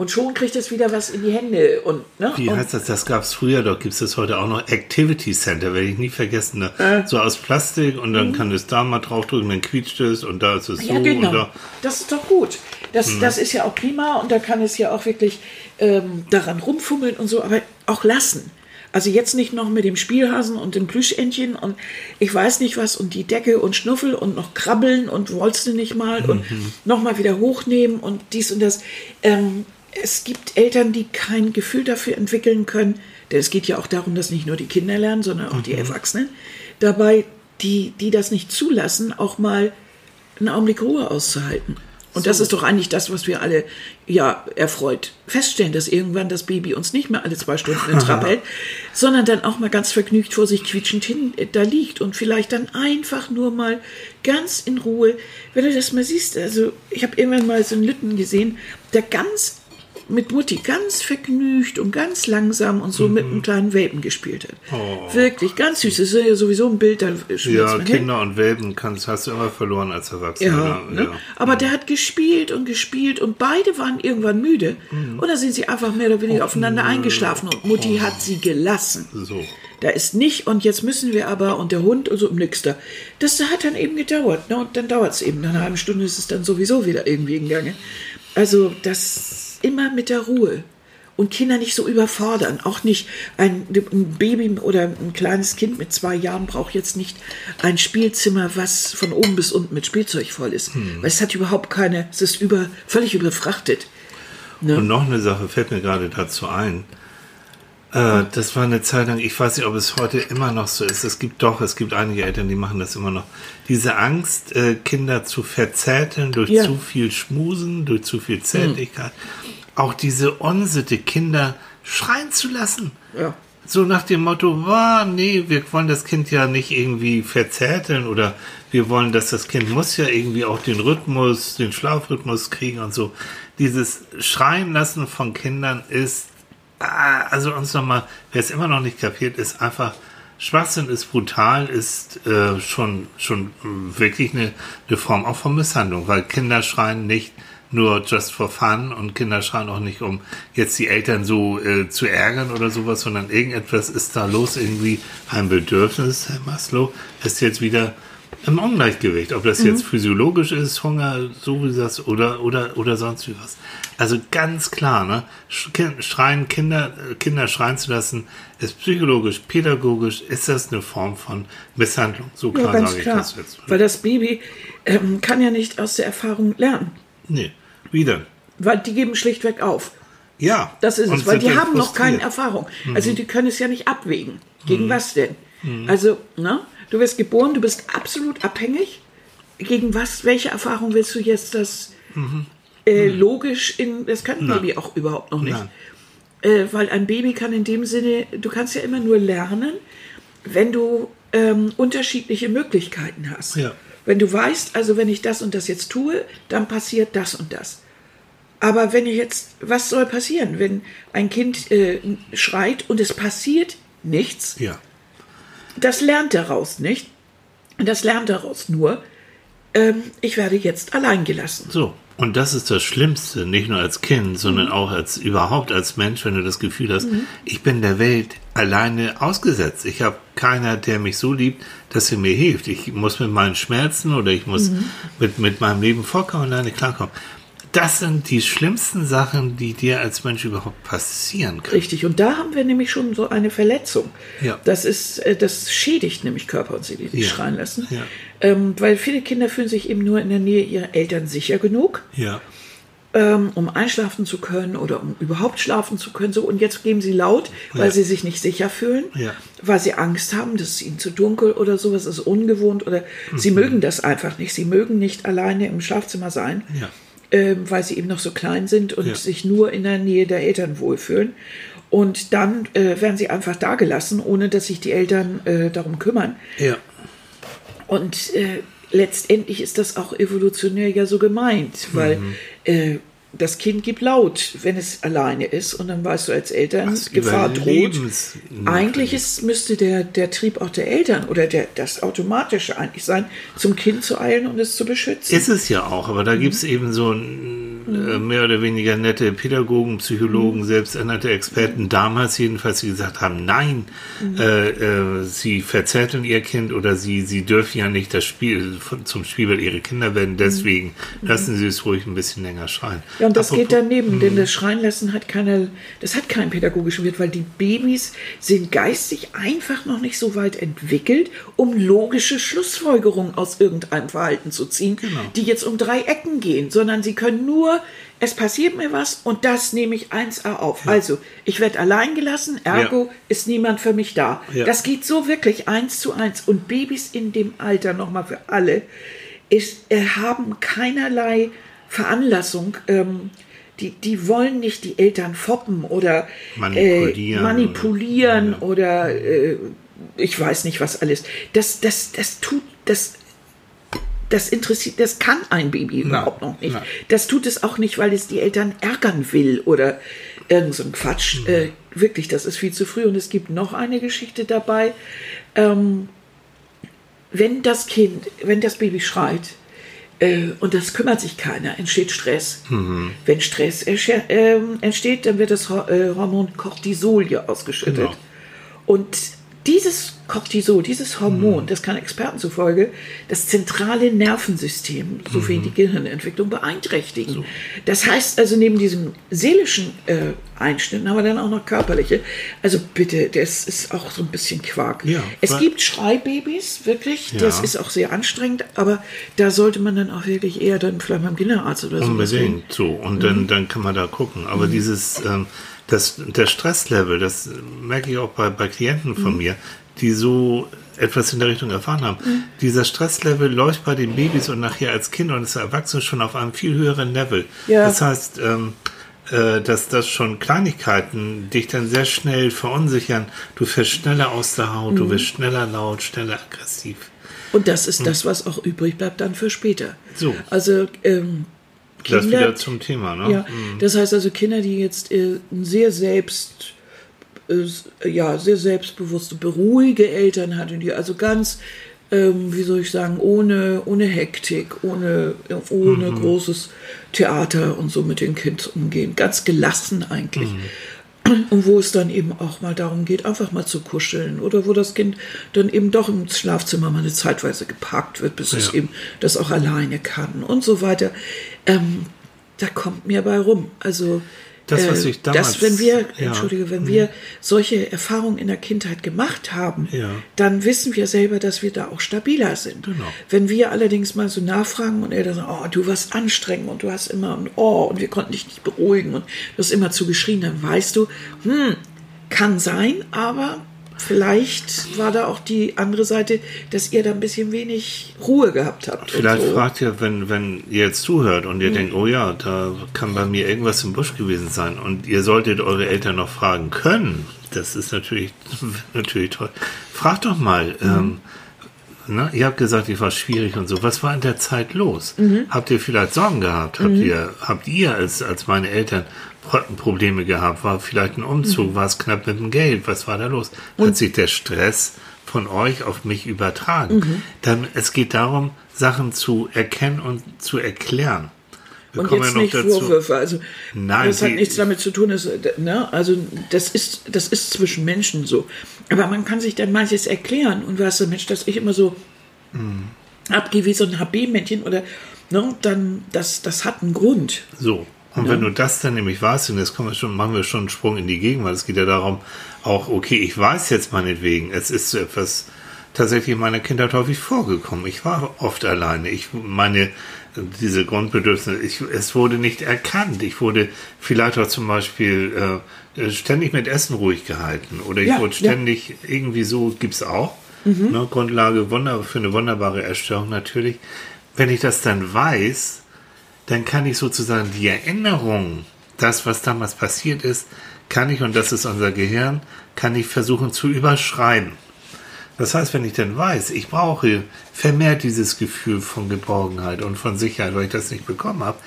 Speaker 1: Und schon kriegt es wieder was in die Hände. Und, ne?
Speaker 2: wie
Speaker 1: und,
Speaker 2: heißt das, das gab es früher, doch gibt es das heute auch noch, Activity Center, werde ich nie vergessen, ne?
Speaker 1: Äh.
Speaker 2: so aus Plastik und dann kann es da mal draufdrücken, dann quietscht es und da ist es so
Speaker 1: Mhm. Ja,
Speaker 2: und
Speaker 1: genau.
Speaker 2: da.
Speaker 1: Das ist doch gut. Das,
Speaker 2: Mhm.
Speaker 1: das ist ja auch prima und da kann es ja auch wirklich ähm, daran rumfummeln und so, aber auch lassen. Also jetzt nicht noch mit dem Spielhasen und dem Plüschentchen und ich weiß nicht was und die Decke und Schnuffel und noch krabbeln und wolltest du nicht mal und
Speaker 2: Mhm.
Speaker 1: nochmal wieder hochnehmen und dies und das. Ähm, es gibt Eltern, die kein Gefühl dafür entwickeln können, denn es geht ja auch darum, dass nicht nur die Kinder lernen, sondern auch die Erwachsenen. Dabei, die, die das nicht zulassen, auch mal einen Augenblick Ruhe auszuhalten. Und das ist doch eigentlich das, was wir alle ja erfreut feststellen, dass irgendwann das Baby uns nicht mehr alle zwei Stunden in Trab hält, sondern dann auch mal ganz vergnügt vor sich quietschend hin äh, da liegt und vielleicht dann einfach nur mal ganz in Ruhe, wenn du das mal siehst, also ich habe irgendwann mal so einen Lütten gesehen, der ganz mit Mutti ganz vergnügt und ganz langsam und so mit einem kleinen Welpen gespielt hat.
Speaker 2: Oh.
Speaker 1: Wirklich, ganz süß. Das ist ja sowieso ein Bild, da schmilzt
Speaker 2: Ja,
Speaker 1: hin.
Speaker 2: Kinder und Welpen kannst, hast du immer verloren als Erwachsener.
Speaker 1: Ja, ne? Aber der hat gespielt und gespielt und beide waren irgendwann müde. Und da sind sie einfach mehr oder weniger aufeinander eingeschlafen und Mutti hat sie gelassen.
Speaker 2: So.
Speaker 1: Da ist nicht, und jetzt müssen wir aber, und der Hund und so, nix da. Das hat dann eben gedauert, ne? Und dann dauert es eben. Nach einer halben Stunde ist es dann sowieso wieder irgendwie in Gange. Also, das immer mit der Ruhe. Und Kinder nicht so überfordern. Auch nicht ein, ein Baby oder ein kleines Kind mit zwei Jahren braucht jetzt nicht ein Spielzimmer, was von oben bis unten mit Spielzeug voll ist. Weil es hat überhaupt keine, es ist über, völlig überfrachtet.
Speaker 2: Und noch eine Sache fällt mir gerade dazu ein. Äh, das war eine Zeit lang, ich weiß nicht, ob es heute immer noch so ist. Es gibt doch, es gibt einige Eltern, die machen das immer noch. Diese Angst, äh, Kinder zu verzärteln durch
Speaker 1: Ja.
Speaker 2: zu viel Schmusen, durch zu viel Zärtlichkeit. Auch diese Unsitte, Kinder schreien zu lassen.
Speaker 1: Ja.
Speaker 2: So nach dem Motto, wow, nee, wir wollen das Kind ja nicht irgendwie verzärteln oder wir wollen, dass das Kind muss ja irgendwie auch den Rhythmus, den Schlafrhythmus kriegen und so. Dieses Schreien lassen von Kindern ist, ah, also uns nochmal, wer es immer noch nicht kapiert, ist einfach, Schwachsinn ist brutal, ist äh, schon, schon wirklich eine, eine Form auch von Misshandlung, weil Kinder schreien nicht nur just for fun und Kinder schreien auch nicht, um jetzt die Eltern so äh, zu ärgern oder sowas, sondern irgendetwas ist da los, irgendwie ein Bedürfnis, Herr Maslow, ist jetzt wieder im Ungleichgewicht. Ob das jetzt physiologisch ist, Hunger, so wie das, oder, oder, oder sonst wie was. Also ganz klar, ne? Schreien, Kinder, äh, Kinder schreien zu lassen, ist psychologisch, pädagogisch, ist das eine Form von Misshandlung. So
Speaker 1: Ja,
Speaker 2: klar
Speaker 1: ganz
Speaker 2: sage ich
Speaker 1: klar.
Speaker 2: das jetzt.
Speaker 1: Weil das Baby ähm, kann ja nicht aus der Erfahrung lernen.
Speaker 2: Nee, wieder.
Speaker 1: Weil die geben schlichtweg auf.
Speaker 2: Ja.
Speaker 1: Das ist es, weil die haben noch keine
Speaker 2: frustriert.
Speaker 1: Erfahrung. Also die können es ja nicht abwägen. Gegen was denn? Also, ne? Du wirst geboren, du bist absolut abhängig. Gegen was, welche Erfahrung willst du jetzt das äh, logisch in, das kann ein
Speaker 2: Nein.
Speaker 1: Baby auch überhaupt noch nicht. Äh, weil ein Baby kann in dem Sinne, du kannst ja immer nur lernen, wenn du ähm, unterschiedliche Möglichkeiten hast.
Speaker 2: Ja.
Speaker 1: Wenn du weißt, also wenn ich das und das jetzt tue, dann passiert das und das. Aber wenn ich jetzt, was soll passieren, wenn ein Kind äh, schreit und es passiert nichts?
Speaker 2: Ja.
Speaker 1: Das lernt daraus nicht. Das lernt daraus nur, ähm, ich werde jetzt allein gelassen.
Speaker 2: So. Und das ist das Schlimmste, nicht nur als Kind, sondern
Speaker 1: Mhm.
Speaker 2: auch als überhaupt als Mensch, wenn du das Gefühl hast, ich bin der Welt alleine ausgesetzt. Ich habe keiner, der mich so liebt, dass er mir hilft. Ich muss mit meinen Schmerzen oder ich muss
Speaker 1: Mhm.
Speaker 2: mit, mit meinem Leben vollkommen alleine klarkommen. Das sind die schlimmsten Sachen, die dir als Mensch überhaupt passieren können.
Speaker 1: Richtig. Und da haben wir nämlich schon so eine Verletzung.
Speaker 2: Ja.
Speaker 1: Das ist, äh, das schädigt nämlich Körper und Seele, die
Speaker 2: Ja.
Speaker 1: schreien lassen.
Speaker 2: Ja.
Speaker 1: Ähm, weil viele Kinder fühlen sich eben nur in der Nähe ihrer Eltern sicher genug.
Speaker 2: Ja.
Speaker 1: ähm, um einschlafen zu können oder um überhaupt schlafen zu können. So, und jetzt geben sie laut, weil
Speaker 2: Ja.
Speaker 1: sie sich nicht sicher fühlen,
Speaker 2: Ja.
Speaker 1: weil sie Angst haben, dass es ihnen zu dunkel oder sowas ist ungewohnt oder
Speaker 2: Mhm.
Speaker 1: sie mögen das einfach nicht. Sie mögen nicht alleine im Schlafzimmer sein,
Speaker 2: Ja.
Speaker 1: Ähm, weil sie eben noch so klein sind und
Speaker 2: Ja.
Speaker 1: sich nur in der Nähe der Eltern wohlfühlen. Und dann äh, werden sie einfach da gelassen, ohne dass sich die Eltern äh, darum kümmern.
Speaker 2: Ja.
Speaker 1: Und äh, letztendlich ist das auch evolutionär ja so gemeint, weil
Speaker 2: Mhm.
Speaker 1: Das Kind gibt laut, wenn es alleine ist und dann weißt du als Eltern,
Speaker 2: Was
Speaker 1: Gefahr droht. Eigentlich ist, müsste der, der Trieb auch der Eltern oder der, das Automatische eigentlich sein, zum Kind zu eilen und es zu beschützen.
Speaker 2: Ist es ja auch, aber da
Speaker 1: Mhm.
Speaker 2: gibt es eben so äh, mehr oder weniger nette Pädagogen,
Speaker 1: Mhm.
Speaker 2: Psychologen, selbsternannte Experten, damals jedenfalls, die gesagt haben, nein,
Speaker 1: Mhm.
Speaker 2: äh, äh, sie verzärteln ihr Kind oder sie, sie dürfen ja nicht das Spiel zum Spielball ihrer Kinder werden, deswegen lassen sie es ruhig ein bisschen länger schreien.
Speaker 1: Mhm. Ja, und das geht
Speaker 2: Apropos-
Speaker 1: daneben, denn das Schreien lassen hat keine, das hat keinen pädagogischen Wert, weil die Babys sind geistig einfach noch nicht so weit entwickelt, um logische Schlussfolgerungen aus irgendeinem Verhalten zu ziehen, die jetzt um drei Ecken gehen, sondern sie können nur, es passiert mir was und das nehme ich 1a auf. Also, ich werde allein gelassen, ergo
Speaker 2: Ja.
Speaker 1: ist niemand für mich da.
Speaker 2: Ja.
Speaker 1: Das geht so wirklich eins zu eins. Und Babys in dem Alter, nochmal für alle, ist, äh, haben keinerlei Veranlassung. Ähm, die, die wollen nicht die Eltern foppen oder
Speaker 2: Manipulieren
Speaker 1: äh, manipulieren
Speaker 2: oder-
Speaker 1: oder, äh, ich weiß nicht was alles. Das, das, das tut, das das interessiert, das kann ein Baby überhaupt noch nicht. Das tut es auch nicht, weil es die Eltern ärgern will oder irgend so ein Quatsch. Mhm. Äh, wirklich, das ist viel zu früh. Und es gibt noch eine Geschichte dabei. Ähm, wenn das Kind, wenn das Baby schreit, äh, und das kümmert sich keiner, entsteht Stress. Mhm. Wenn Stress äh, entsteht, dann wird das äh, Hormon Cortisol hier ausgeschüttet. Genau. Und dieses Cortisol, dieses Hormon, mhm. das kann Experten zufolge das zentrale Nervensystem sowie mhm. die Gehirnentwicklung beeinträchtigen. So. Das heißt also, neben diesem seelischen äh, Einschnitten haben wir dann auch noch körperliche. Also bitte, das ist auch so ein bisschen Quark. Ja, es gibt Schreibabys, wirklich, ja. das ist auch sehr anstrengend, aber da sollte man dann auch wirklich eher dann vielleicht beim Kinderarzt oder so.
Speaker 2: Unbedingt, so. Und mhm. dann, dann kann man da gucken. Aber mhm. dieses, ähm, das, der Stresslevel, das merke ich auch bei, bei Klienten von mhm. mir, die so etwas in der Richtung erfahren haben. Mhm. Dieser Stresslevel läuft bei den Babys und nachher als Kind und als Erwachsene schon auf einem viel höheren Level. Ja. Das heißt, ähm, äh, dass das schon Kleinigkeiten dich dann sehr schnell verunsichern. Du fährst schneller aus der Haut, mhm. du wirst schneller laut, schneller aggressiv.
Speaker 1: Und das ist mhm. das, was auch übrig bleibt dann für später. So. Also ähm,
Speaker 2: Kinder, das wieder zum Thema, ne?
Speaker 1: Ja, mhm. das heißt also Kinder, die jetzt äh, sehr selbst äh, ja, sehr selbstbewusste, beruhige Eltern hatten, die also ganz, ähm, wie soll ich sagen, ohne, ohne Hektik, ohne, ohne mhm. großes Theater und so mit den Kind umgehen. Ganz gelassen eigentlich. Mhm. Und wo es dann eben auch mal darum geht, einfach mal zu kuscheln oder wo das Kind dann eben doch im Schlafzimmer mal eine Zeitweise geparkt wird, bis ja. es eben das auch alleine kann und so weiter. Ähm, da kommt mir bei rum. Also
Speaker 2: das, was äh, ich damals,
Speaker 1: dass wenn wir, ja, entschuldige, wenn mhm. wir solche Erfahrungen in der Kindheit gemacht haben, ja. dann wissen wir selber, dass wir da auch stabiler sind. Genau. Wenn wir allerdings mal so nachfragen und er dann sagt, oh, du warst anstrengend und du hast immer und oh, und wir konnten dich nicht beruhigen und du hast immer zu geschrien, dann weißt du, hm, kann sein, aber vielleicht war da auch die andere Seite, dass ihr da ein bisschen wenig Ruhe gehabt habt.
Speaker 2: Vielleicht so. fragt ihr, wenn, wenn ihr jetzt zuhört und ihr mhm. denkt, oh ja, da kann bei mir irgendwas im Busch gewesen sein und ihr solltet eure Eltern noch fragen können. Das ist natürlich, natürlich toll. Fragt doch mal, mhm. ähm, Ne? Ihr habt gesagt, ich war schwierig und so. Was war in der Zeit los? Mhm. Habt ihr vielleicht Sorgen gehabt? Habt mhm. ihr, habt ihr als, als meine Eltern Probleme gehabt? War vielleicht ein Umzug? Mhm. War es knapp mit dem Geld? Was war da los? Und Hat sich der Stress von euch auf mich übertragen? Mhm. Dann, es geht darum, Sachen zu erkennen und zu erklären.
Speaker 1: Wir und jetzt ja nicht dazu. Vorwürfe. Also Nein, das hat nichts damit zu tun, dass, ne? also das ist, das ist zwischen Menschen so. Aber man kann sich dann manches erklären und was der Mensch, dass ich immer so mhm. abgehe wie so ein HB-Männchen oder ne, dann das, das hat einen Grund.
Speaker 2: So. Und ja. wenn du das dann nämlich weißt, und jetzt kommen wir schon, machen wir schon einen Sprung in die Gegenwart, es geht ja darum, auch, okay, ich weiß jetzt meinetwegen, es ist so etwas tatsächlich in meiner Kindheit häufig vorgekommen. Ich war oft alleine. Ich meine, diese Grundbedürfnisse, ich, es wurde nicht erkannt. Ich wurde vielleicht auch zum Beispiel äh, ständig mit Essen ruhig gehalten oder ich ja, wurde ständig ja. irgendwie so, gibt es auch. Mhm. Ne, Grundlage wunder, für eine wunderbare Erstörung natürlich. Wenn ich das dann weiß, dann kann ich sozusagen die Erinnerung, das, was damals passiert ist, kann ich, und das ist unser Gehirn, kann ich versuchen zu überschreiben. Das heißt, wenn ich dann weiß, ich brauche vermehrt dieses Gefühl von Geborgenheit und von Sicherheit, weil ich das nicht bekommen habe,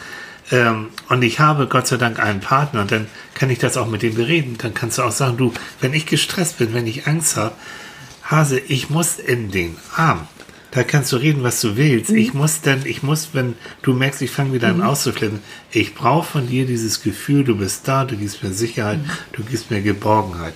Speaker 2: ähm, und ich habe Gott sei Dank einen Partner, dann kann ich das auch mit dem bereden. Dann kannst du auch sagen, du, wenn ich gestresst bin, wenn ich Angst habe, Hase, ich muss in den Arm. Da kannst du reden, was du willst. Mhm. Ich muss dann, ich muss, wenn du merkst, ich fange wieder an mhm. auszuflippen, ich brauche von dir dieses Gefühl, du bist da, du gibst mir Sicherheit, mhm. du gibst mir Geborgenheit.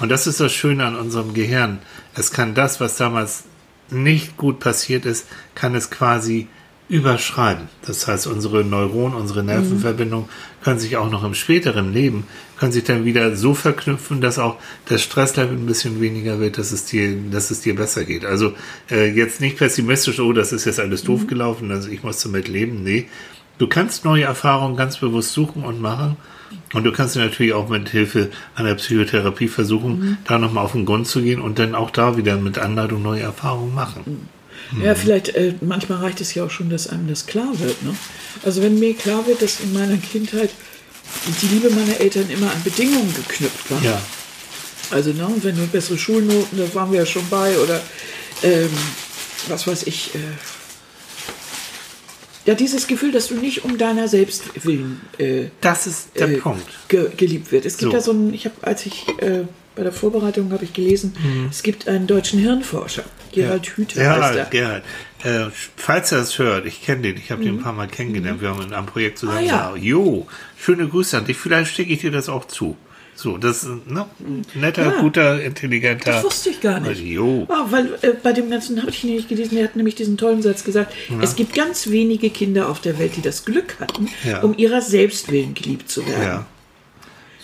Speaker 2: Und das ist das Schöne an unserem Gehirn. Es kann das, was damals nicht gut passiert ist, kann es quasi überschreiben. Das heißt, unsere Neuronen, unsere Nervenverbindungen können sich auch noch im späteren Leben, können sich dann wieder so verknüpfen, dass auch das Stresslevel ein bisschen weniger wird, dass es dir, dass es dir besser geht. Also äh, jetzt nicht pessimistisch, oh, das ist jetzt alles doof mhm. gelaufen, also ich muss damit leben. Nee, du kannst neue Erfahrungen ganz bewusst suchen und machen und du kannst natürlich auch mit Hilfe einer Psychotherapie versuchen, mhm. da nochmal auf den Grund zu gehen und dann auch da wieder mit Anleitung neue Erfahrungen machen.
Speaker 1: Mhm. Ja, vielleicht, äh, manchmal reicht es ja auch schon, dass einem das klar wird. Ne? Also wenn mir klar wird, dass in meiner Kindheit die Liebe meiner Eltern immer an Bedingungen geknüpft war. Ja. Also, ne, wenn du bessere Schulnoten, da waren wir ja schon bei, oder ähm, was weiß ich, äh, Ja, dieses Gefühl, dass du nicht um deiner selbst willen äh,
Speaker 2: Das ist der
Speaker 1: äh,
Speaker 2: Punkt.
Speaker 1: ge geliebt wird. Es gibt
Speaker 2: So.
Speaker 1: da so ein, ich habe, als ich äh, bei der Vorbereitung habe ich gelesen, es gibt einen deutschen Hirnforscher, Gerald Hüther heißt er.
Speaker 2: Mhm. Gerhard, Gerhard. Äh, falls er es hört, ich kenne den, ich habe den ein paar Mal kennengelernt, wir haben in einem Projekt zusammen
Speaker 1: Mhm. Ah, ja.
Speaker 2: Jo, schöne Grüße an dich, vielleicht schicke ich dir das auch zu. So, das ist ne, ein netter,
Speaker 1: Ja.
Speaker 2: guter, intelligenter.
Speaker 1: Das wusste ich gar nicht.
Speaker 2: Jo.
Speaker 1: Ah, weil äh, bei dem ganzen habe ich nämlich gelesen, er hat nämlich diesen tollen Satz gesagt, es gibt ganz wenige Kinder auf der Welt, die das Glück hatten,
Speaker 2: Ja.
Speaker 1: um ihrer selbst willen geliebt zu werden.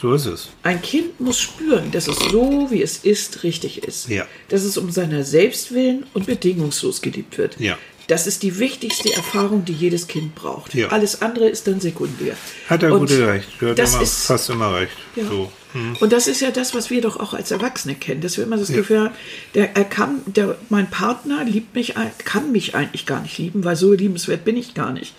Speaker 2: So ist es.
Speaker 1: Ein Kind muss spüren, dass es so, wie es ist, richtig ist.
Speaker 2: Ja.
Speaker 1: Dass es um seiner selbst willen und bedingungslos geliebt wird.
Speaker 2: Ja.
Speaker 1: Das ist die wichtigste Erfahrung, die jedes Kind braucht.
Speaker 2: Ja.
Speaker 1: Alles andere ist dann sekundär.
Speaker 2: Hat er
Speaker 1: Und
Speaker 2: gute recht. Er hat
Speaker 1: das
Speaker 2: immer,
Speaker 1: ist,
Speaker 2: fast immer recht.
Speaker 1: ja.
Speaker 2: So. hm.
Speaker 1: Und das ist ja das, was wir doch auch als Erwachsene kennen, dass wir immer das
Speaker 2: Ja.
Speaker 1: Gefühl haben, der, er kann, der, mein Partner liebt mich, kann mich eigentlich gar nicht lieben, weil so liebenswert bin ich gar nicht.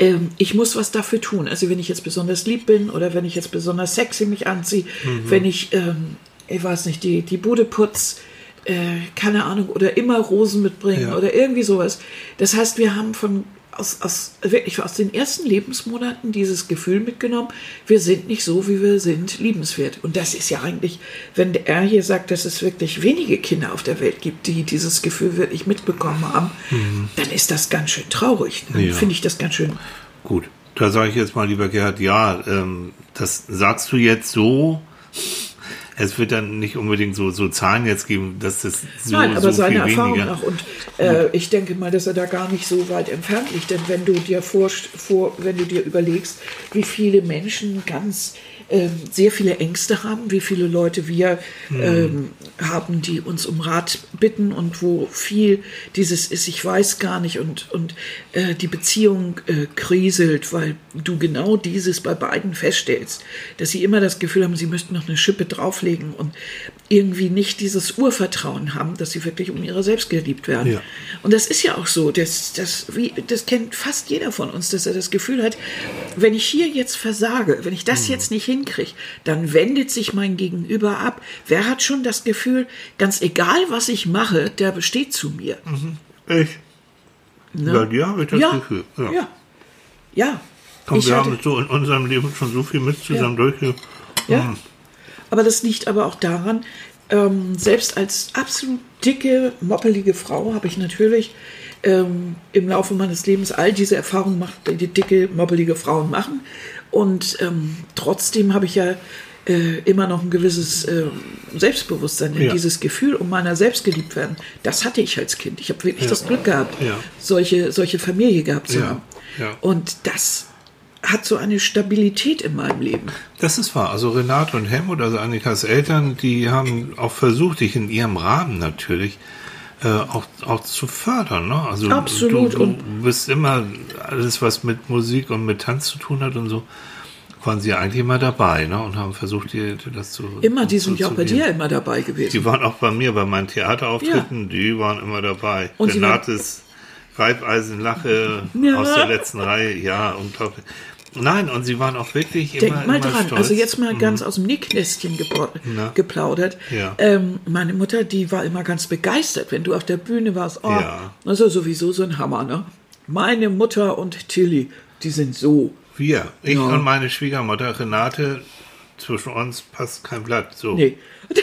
Speaker 1: Ähm, ich muss was dafür tun. Also wenn ich jetzt besonders lieb bin oder wenn ich jetzt besonders sexy mich anziehe,
Speaker 2: Mhm.
Speaker 1: wenn ich, ähm, ich weiß nicht, die, die Bude putz, äh, keine Ahnung, oder immer Rosen mitbringen
Speaker 2: Ja.
Speaker 1: oder irgendwie sowas. Das heißt, wir haben von aus, aus, wirklich aus den ersten Lebensmonaten dieses Gefühl mitgenommen, wir sind nicht so, wie wir sind, liebenswert. Und das ist ja eigentlich, wenn er hier sagt, dass es wirklich wenige Kinder auf der Welt gibt, die dieses Gefühl wirklich mitbekommen haben, dann ist das ganz schön traurig. Dann
Speaker 2: Mhm. Ja.
Speaker 1: finde ich das ganz schön.
Speaker 2: Gut, da sage ich jetzt mal, lieber Gerhard, ja, ähm, das sagst du jetzt so. Es wird dann nicht unbedingt so, so Zahlen jetzt geben, dass das so,
Speaker 1: Nein, aber
Speaker 2: so
Speaker 1: seine
Speaker 2: viel
Speaker 1: Erfahrung
Speaker 2: weniger.
Speaker 1: nach. Und äh, ich denke mal, dass er da gar nicht so weit entfernt liegt. Denn wenn du dir vor, vor wenn du dir überlegst, wie viele Menschen ganz ähm, sehr viele Ängste haben, wie viele Leute wir
Speaker 2: Hm.
Speaker 1: ähm, haben, die uns um Rat bitten und wo viel dieses ist, ich weiß gar nicht und, und äh, die Beziehung äh, kriselt, weil du genau dieses bei beiden feststellst, dass sie immer das Gefühl haben, sie müssten noch eine Schippe drauflegen und irgendwie nicht dieses Urvertrauen haben, dass sie wirklich um ihre selbst geliebt werden.
Speaker 2: Ja.
Speaker 1: Und das ist ja auch so, das, das, wie, das kennt fast jeder von uns, dass er das Gefühl hat, wenn ich hier jetzt versage, wenn ich das
Speaker 2: Mhm.
Speaker 1: jetzt nicht hinkriege, dann wendet sich mein Gegenüber ab. Wer hat schon das Gefühl, ganz egal, was ich mache, der besteht zu mir?
Speaker 2: Ich.
Speaker 1: Ne?
Speaker 2: Ja, die habe ich das
Speaker 1: ja,
Speaker 2: Gefühl. Ja.
Speaker 1: ja. Ja.
Speaker 2: Und wir
Speaker 1: hatte-
Speaker 2: haben so in unserem Leben schon so viel mit zusammen durchge.
Speaker 1: Ja. Aber das liegt aber auch daran, ähm, selbst als absolut dicke, moppelige Frau habe ich natürlich ähm, im Laufe meines Lebens all diese Erfahrungen gemacht, die dicke, moppelige Frauen machen. Und ähm, trotzdem habe ich ja äh, immer noch ein gewisses äh, Selbstbewusstsein,
Speaker 2: Ja.
Speaker 1: dieses Gefühl, um meiner selbst geliebt werden, das hatte ich als Kind. Ich habe wirklich das Glück gehabt,
Speaker 2: Ja.
Speaker 1: solche, solche Familie gehabt zu
Speaker 2: Ja.
Speaker 1: haben.
Speaker 2: Ja.
Speaker 1: Und das hat so eine Stabilität in meinem Leben.
Speaker 2: Das ist wahr. Also Renate und Helmut, also Annikas Eltern, die haben auch versucht, dich in ihrem Rahmen natürlich äh, auch, auch zu fördern. Ne? Also
Speaker 1: Absolut.
Speaker 2: Du, du bist immer alles, was mit Musik und mit Tanz zu tun hat und so, waren sie ja eigentlich immer dabei ne? und haben versucht, dir, das zu
Speaker 1: Immer, die sind ja auch bei dir immer dabei gewesen.
Speaker 2: Die waren auch bei mir, bei meinen Theaterauftritten, die waren immer dabei.
Speaker 1: Und
Speaker 2: Renates Reibeisenlache
Speaker 1: Ja.
Speaker 2: aus der letzten Reihe, ja, unglaublich. Nein, und sie waren auch wirklich
Speaker 1: Denk
Speaker 2: immer,
Speaker 1: mal
Speaker 2: immer
Speaker 1: dran,
Speaker 2: stolz.
Speaker 1: also jetzt mal ganz aus dem Nähkästchen
Speaker 2: Na.
Speaker 1: geplaudert.
Speaker 2: Ja.
Speaker 1: Ähm, meine Mutter, die war immer ganz begeistert, wenn du auf der Bühne warst. Oh,
Speaker 2: Ja.
Speaker 1: Ist sowieso so ein Hammer, ne? Meine Mutter und Tilly, die sind so.
Speaker 2: Wir, ich
Speaker 1: Ja.
Speaker 2: und meine Schwiegermutter Renate, zwischen uns passt kein Blatt. So.
Speaker 1: Nee.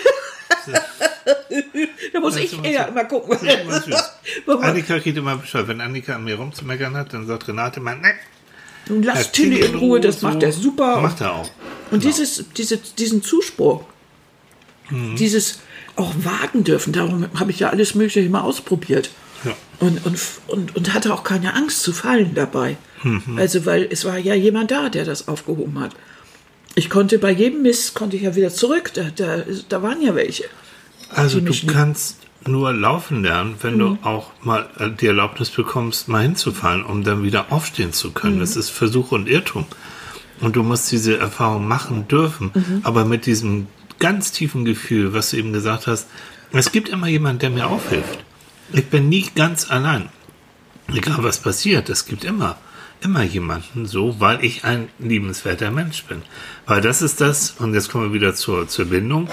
Speaker 1: da muss ich eher
Speaker 2: so-
Speaker 1: immer gucken.
Speaker 2: Annika kriegt immer Bescheid. Wenn Annika an mir rumzumeckern hat, dann sagt Renate mal, ne,
Speaker 1: Nun lass Tilly in Ruhe, das
Speaker 2: so.
Speaker 1: macht er super.
Speaker 2: Macht er auch.
Speaker 1: Und dieses, diese, diesen Zuspruch,
Speaker 2: Mhm.
Speaker 1: dieses auch wagen dürfen, darum habe ich ja alles Mögliche mal ausprobiert.
Speaker 2: Ja.
Speaker 1: Und, und, und, und hatte auch keine Angst zu fallen dabei.
Speaker 2: Mhm.
Speaker 1: Also, weil es war ja jemand da, der das aufgehoben hat. Ich konnte bei jedem Mist, konnte ich ja wieder zurück. Da, da, da waren ja welche.
Speaker 2: Also du kannst nur laufen lernen, wenn
Speaker 1: Mhm.
Speaker 2: du auch mal äh, die Erlaubnis bekommst, mal hinzufallen, um dann wieder aufstehen zu können.
Speaker 1: Mhm.
Speaker 2: Das ist Versuch und Irrtum. Und du musst diese Erfahrung machen dürfen,
Speaker 1: Mhm.
Speaker 2: aber mit diesem ganz tiefen Gefühl, was du eben gesagt hast, es gibt immer jemanden, der mir aufhilft. Ich bin nie ganz allein. Egal was passiert, es gibt immer, immer jemanden so, weil ich ein liebenswerter Mensch bin. Weil das ist das, und jetzt kommen wir wieder zur, zur Bindung,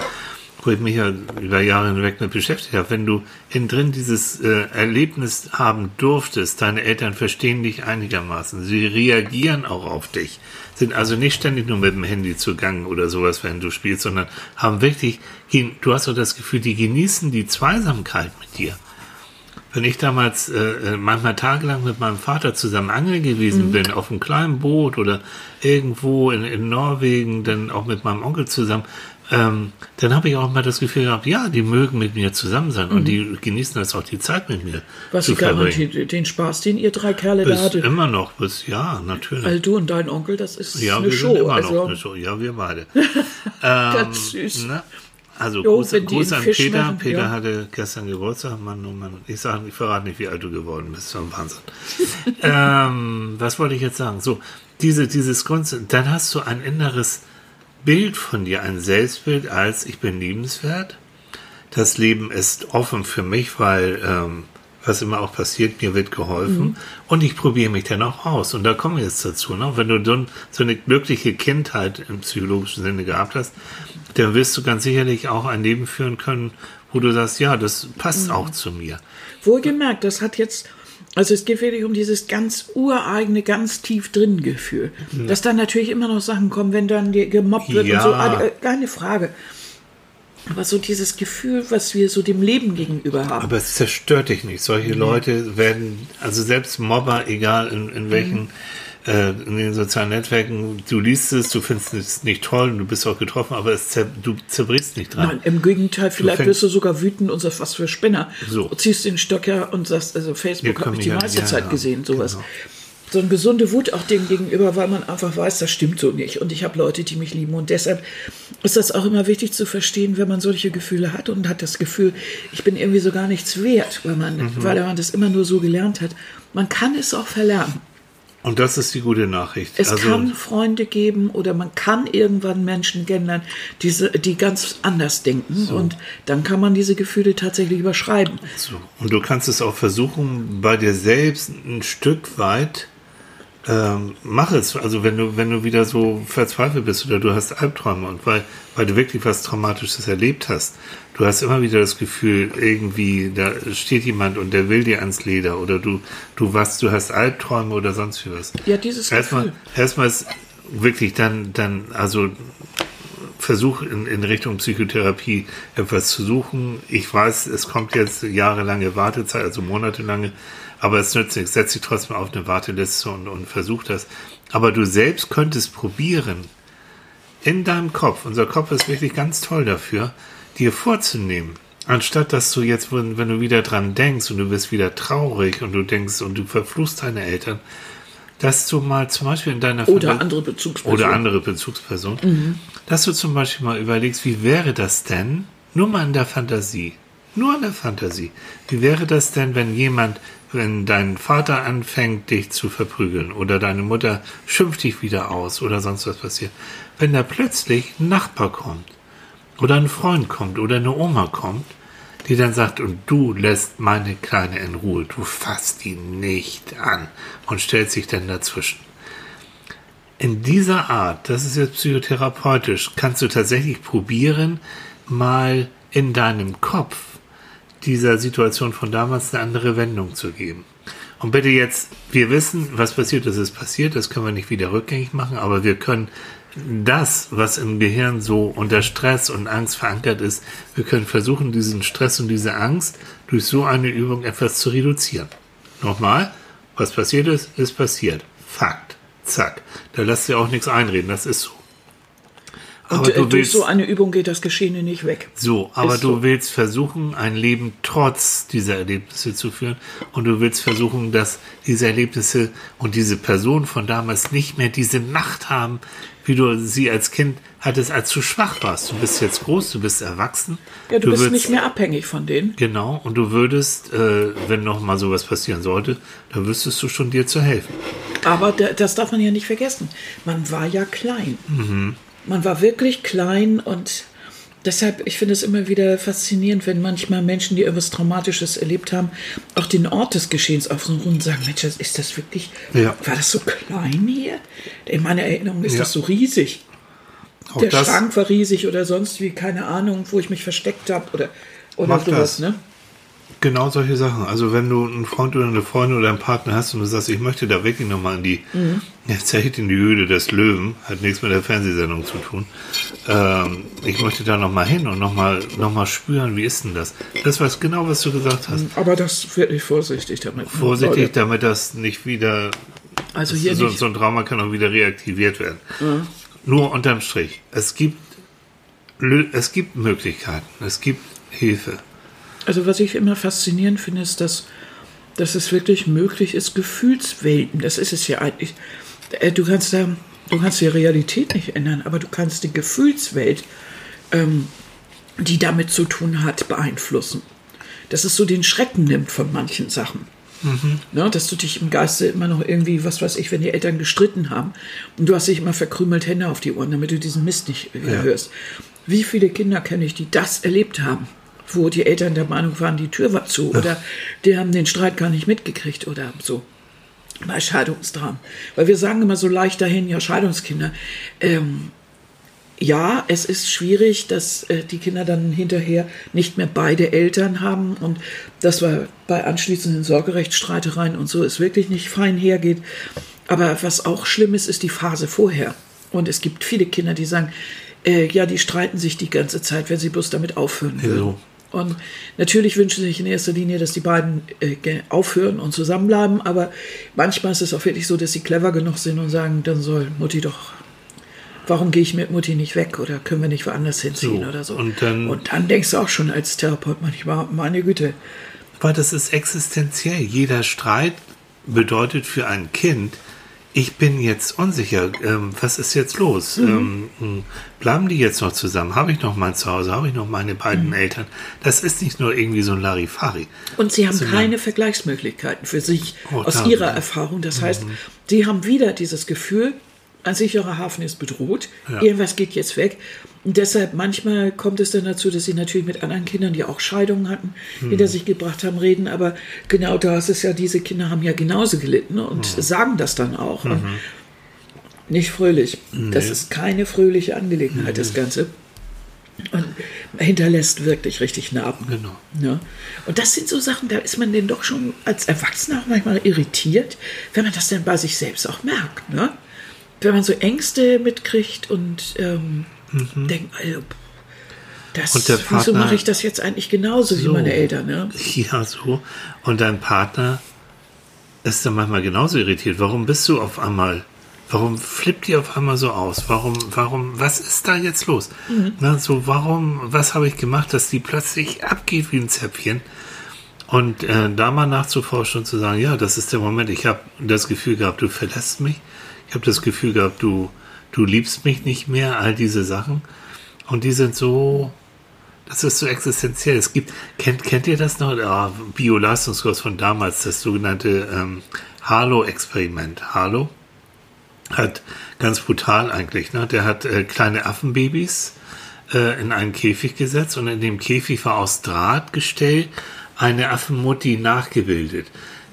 Speaker 2: wo ich mich ja über Jahre hinweg mit beschäftigt habe, wenn du innen drin dieses äh, Erlebnis haben durftest, deine Eltern verstehen dich einigermaßen, sie reagieren auch auf dich, sind also nicht ständig nur mit dem Handy zugange oder sowas, wenn du spielst, sondern haben wirklich, du hast auch das Gefühl, die genießen die Zweisamkeit mit dir. Wenn ich damals äh, äh, manchmal tagelang mit meinem Vater zusammen angeln gewesen mhm. bin, auf einem kleinen Boot oder irgendwo in, in Norwegen, dann auch mit meinem Onkel zusammen, ähm, dann habe ich auch mal das Gefühl gehabt, ja, die mögen mit mir zusammen sein mhm. und die genießen das auch die Zeit mit mir.
Speaker 1: Was zu garantiert den Spaß, den ihr drei Kerle
Speaker 2: bis
Speaker 1: da hattet?
Speaker 2: Immer noch, bis ja, natürlich.
Speaker 1: Weil du und dein Onkel, das ist
Speaker 2: ja,
Speaker 1: eine
Speaker 2: wir
Speaker 1: Show.
Speaker 2: Sind immer
Speaker 1: also,
Speaker 2: noch eine Show. Ja, wir beide.
Speaker 1: Ganz ähm, süß.
Speaker 2: Ne? Also
Speaker 1: Jo,
Speaker 2: Gruß, Gruß an
Speaker 1: Fisch
Speaker 2: Peter.
Speaker 1: machen,
Speaker 2: Peter
Speaker 1: ja.
Speaker 2: hatte gestern Geburtstag. Mann, oh Mann. Ich sage, ich verrate nicht, wie alt du geworden bist. So ein Wahnsinn. ähm, was wollte ich jetzt sagen? So, diese, dieses Grund, dann hast du ein inneres Bild von dir, ein Selbstbild als ich bin liebenswert. Das Leben ist offen für mich, weil ähm, was immer auch passiert, mir wird geholfen und ich probiere mich dann auch aus. Und da kommen wir jetzt dazu. Ne? Wenn du dann so eine glückliche Kindheit im psychologischen Sinne gehabt hast, dann wirst du ganz sicherlich auch ein Leben führen können, wo du sagst, ja, das passt auch zu mir.
Speaker 1: Wohlgemerkt, das hat jetzt, also es geht wirklich um dieses ganz ureigene, ganz tief drin Gefühl. Dass dann natürlich immer noch Sachen kommen, wenn dann gemobbt wird
Speaker 2: Ja.
Speaker 1: und so. Ah, äh, Keine Frage. Aber so dieses Gefühl, was wir so dem Leben gegenüber haben.
Speaker 2: Aber es zerstört dich nicht. Solche Leute werden, also selbst Mobber, egal in, in welchen, äh, in den sozialen Netzwerken, du liest es, du findest es nicht toll und du bist auch getroffen, aber es zer, du zerbrichst nicht dran.
Speaker 1: Nein, im Gegenteil, vielleicht
Speaker 2: fängst-
Speaker 1: wirst du sogar wütend und sagst, was für Spinner.
Speaker 2: So.
Speaker 1: Ziehst den Stöcker und sagst, also Facebook habe ich die
Speaker 2: ja-
Speaker 1: meiste
Speaker 2: ja,
Speaker 1: Zeit
Speaker 2: ja,
Speaker 1: gesehen, sowas.
Speaker 2: genau.
Speaker 1: So eine gesunde Wut auch dem gegenüber, weil man einfach weiß, das stimmt so nicht. Und ich habe Leute, die mich lieben. Und deshalb ist das auch immer wichtig zu verstehen, wenn man solche Gefühle hat und hat das Gefühl, ich bin irgendwie so gar nichts wert, weil man,
Speaker 2: Mhm.
Speaker 1: weil man das immer nur so gelernt hat. Man kann es auch verlernen.
Speaker 2: Und das ist die gute Nachricht.
Speaker 1: Es
Speaker 2: also,
Speaker 1: kann Freunde geben oder man kann irgendwann Menschen kennenlernen, diese, die ganz anders denken. Und dann kann man diese Gefühle tatsächlich überschreiben.
Speaker 2: So. Und du kannst es auch versuchen, bei dir selbst ein Stück weit ähm, mach es. Also wenn du, wenn du wieder so verzweifelt bist oder du hast Albträume und weil, weil du wirklich was Traumatisches erlebt hast, du hast immer wieder das Gefühl, irgendwie, da steht jemand und der will dir ans Leder oder du, du was, du hast Albträume oder sonst wie was.
Speaker 1: Ja, dieses
Speaker 2: Erstmal,
Speaker 1: Gefühl.
Speaker 2: erstmal ist wirklich dann, dann, also Versuch in, in Richtung Psychotherapie etwas zu suchen. Ich weiß, es kommt jetzt jahrelange Wartezeit, also monatelange, aber es nützt nichts. Setz dich trotzdem auf eine Warteliste und, und versuch das. Aber du selbst könntest probieren, in deinem Kopf, unser Kopf ist wirklich ganz toll dafür, dir vorzunehmen, anstatt dass du jetzt, wenn, wenn du wieder dran denkst und du bist wieder traurig und du denkst und du verfluchst deine Eltern, dass du mal zum Beispiel in deiner
Speaker 1: Oder
Speaker 2: Fanta-
Speaker 1: andere Bezugspersonen.
Speaker 2: oder andere Bezugsperson, dass du zum Beispiel mal überlegst, wie wäre das denn, nur mal in der Fantasie, nur in der Fantasie, wie wäre das denn, wenn jemand, wenn dein Vater anfängt, dich zu verprügeln oder deine Mutter schimpft dich wieder aus oder sonst was passiert, wenn da plötzlich ein Nachbar kommt oder ein Freund kommt oder eine Oma kommt, die dann sagt, und du lässt meine Kleine in Ruhe, du fasst die nicht an und stellt sich dann dazwischen. In dieser Art, das ist jetzt psychotherapeutisch, kannst du tatsächlich probieren, mal in deinem Kopf dieser Situation von damals eine andere Wendung zu geben. Und bitte jetzt, wir wissen, was passiert ist, ist passiert, das können wir nicht wieder rückgängig machen, aber wir können das, was im Gehirn so unter Stress und Angst verankert ist, wir können versuchen, diesen Stress und diese Angst durch so eine Übung etwas zu reduzieren. Nochmal, was passiert ist, ist passiert. Fakt. Zack. Da lässt dir auch nichts einreden, das ist so.
Speaker 1: Und äh, durch so eine Übung geht das Geschehene nicht weg.
Speaker 2: So, aber
Speaker 1: Ist
Speaker 2: du
Speaker 1: so.
Speaker 2: willst versuchen, ein Leben trotz dieser Erlebnisse zu führen und du willst versuchen, dass diese Erlebnisse und diese Person von damals nicht mehr diese Macht haben, wie du sie als Kind hattest, als du schwach warst. Du bist jetzt groß, du bist erwachsen.
Speaker 1: Ja, du, bist
Speaker 2: würdest-
Speaker 1: nicht mehr abhängig von denen.
Speaker 2: Genau, und du würdest, äh, wenn noch mal sowas passieren sollte, dann wüsstest du schon dir zu helfen.
Speaker 1: Aber da- das darf man ja nicht vergessen. Man war ja klein.
Speaker 2: Mhm.
Speaker 1: Man war wirklich klein und deshalb, ich finde es immer wieder faszinierend, wenn manchmal Menschen, die irgendwas Traumatisches erlebt haben, auch den Ort des Geschehens aufsuchen und sagen, Mensch, ist das wirklich,
Speaker 2: Ja.
Speaker 1: war das so klein hier? In meiner Erinnerung ist
Speaker 2: Ja.
Speaker 1: das so riesig.
Speaker 2: Auch
Speaker 1: Der Schrank war riesig oder sonst wie, keine Ahnung, wo ich mich versteckt habe oder, oder sowas,
Speaker 2: das.
Speaker 1: ne?
Speaker 2: Genau solche Sachen. Also wenn du einen Freund oder eine Freundin oder einen Partner hast und du sagst, ich möchte da wirklich nochmal in die,
Speaker 1: Mhm.
Speaker 2: echt in die Höhle des Löwen, hat nichts mit der Fernsehsendung zu tun. Ähm, ich möchte da nochmal hin und nochmal noch mal spüren, wie ist denn das? Das war genau, was du gesagt hast.
Speaker 1: Aber das wirklich vorsichtig damit. ne?
Speaker 2: Vorsichtig, damit das nicht wieder,
Speaker 1: Also hier
Speaker 2: so, so ein Trauma kann auch wieder reaktiviert werden. Nur unterm Strich. Es gibt, es gibt Möglichkeiten. Es gibt Hilfe.
Speaker 1: Also was ich immer faszinierend finde, ist, dass, dass es wirklich möglich ist, Gefühlswelten, das ist es ja eigentlich. Äh, Du kannst da, du kannst die Realität nicht ändern, aber du kannst die Gefühlswelt, ähm, die damit zu tun hat, beeinflussen. Dass es so den Schrecken nimmt von manchen Sachen. Ne, dass du dich im Geiste immer noch irgendwie, was weiß ich, wenn die Eltern gestritten haben und du hast dich immer verkrümelt Hände auf die Ohren, damit du diesen Mist nicht wieder
Speaker 2: Ja.
Speaker 1: hörst. Wie viele Kinder kenne ich, die das erlebt haben, wo die Eltern der Meinung waren, die Tür war zu oder die haben den Streit gar nicht mitgekriegt oder so. Bei Scheidungsdramen. Weil wir sagen immer so leicht dahin, ja, Scheidungskinder. Ähm, ja, es ist schwierig, dass äh, die Kinder dann hinterher nicht mehr beide Eltern haben und dass wir bei anschließenden Sorgerechtsstreitereien und so es wirklich nicht fein hergeht. Aber was auch schlimm ist, ist die Phase vorher. Und es gibt viele Kinder, die sagen, äh, ja, die streiten sich die ganze Zeit, wenn sie bloß damit aufhören würden.
Speaker 2: so.
Speaker 1: Und natürlich wünschen sie sich in erster Linie, dass die beiden äh, aufhören und zusammenbleiben, aber manchmal ist es auch wirklich so, dass sie clever genug sind und sagen, dann soll Mutti doch, warum gehe ich mit Mutti nicht weg oder können wir nicht woanders hinziehen
Speaker 2: So,
Speaker 1: oder so.
Speaker 2: und dann-
Speaker 1: und dann denkst du auch schon als Therapeut manchmal, meine Güte,
Speaker 2: Weil das ist existenziell. Jeder Streit bedeutet für ein Kind, ich bin jetzt unsicher, ähm, was ist jetzt los? Ähm, mh, bleiben die jetzt noch zusammen? Habe ich noch mein Zuhause? Habe ich noch meine beiden Eltern? Das ist nicht nur irgendwie so ein Larifari.
Speaker 1: Und sie haben keine Vergleichsmöglichkeiten für sich
Speaker 2: Oh,
Speaker 1: aus ihrer Erfahrung. Das heißt, sie haben wieder dieses Gefühl, ein sicherer Hafen ist bedroht,
Speaker 2: Ja.
Speaker 1: irgendwas geht jetzt weg. Und deshalb manchmal kommt es dann dazu, dass sie natürlich mit anderen Kindern, die auch Scheidungen hatten,
Speaker 2: Mhm.
Speaker 1: hinter sich gebracht haben, reden. Aber genau da ist es ja, diese Kinder haben ja genauso gelitten und
Speaker 2: Mhm.
Speaker 1: sagen das dann auch. Und nicht fröhlich. Das ist keine fröhliche Angelegenheit, das Ganze. Und hinterlässt wirklich richtig Narben.
Speaker 2: Genau.
Speaker 1: Ja. Und das sind so Sachen, da ist man denn doch schon als Erwachsener auch manchmal irritiert, wenn man das dann bei sich selbst auch merkt. Ne? Wenn man so Ängste mitkriegt und ähm, denkt, also, das,
Speaker 2: Mhm. Und der
Speaker 1: wieso
Speaker 2: Partner-
Speaker 1: mache ich das jetzt eigentlich genauso wie
Speaker 2: So.
Speaker 1: meine Eltern? Ne?
Speaker 2: Ja, so. Und dein Partner ist dann manchmal genauso irritiert. Warum bist du auf einmal, warum flippt die auf einmal so aus? Warum, warum, was ist da jetzt los? Na, so, warum, was habe ich gemacht, dass die plötzlich abgeht wie ein Zäpfchen? Und äh, da mal nachzuforschen und zu sagen, ja, das ist der Moment, ich habe das Gefühl gehabt, du verlässt mich. Ich habe das Gefühl gehabt, du, du liebst mich nicht mehr, all diese Sachen. Und die sind so, das ist so existenziell. Es gibt, kennt, kennt ihr das noch? Ja, Bio-Leistungskurs von damals, das sogenannte ähm, Halo-Experiment. Halo hat ganz brutal eigentlich, ne? Der hat äh, kleine Affenbabys äh, in einen Käfig gesetzt und in dem Käfig war aus Drahtgestell eine Affenmutti nachgebildet.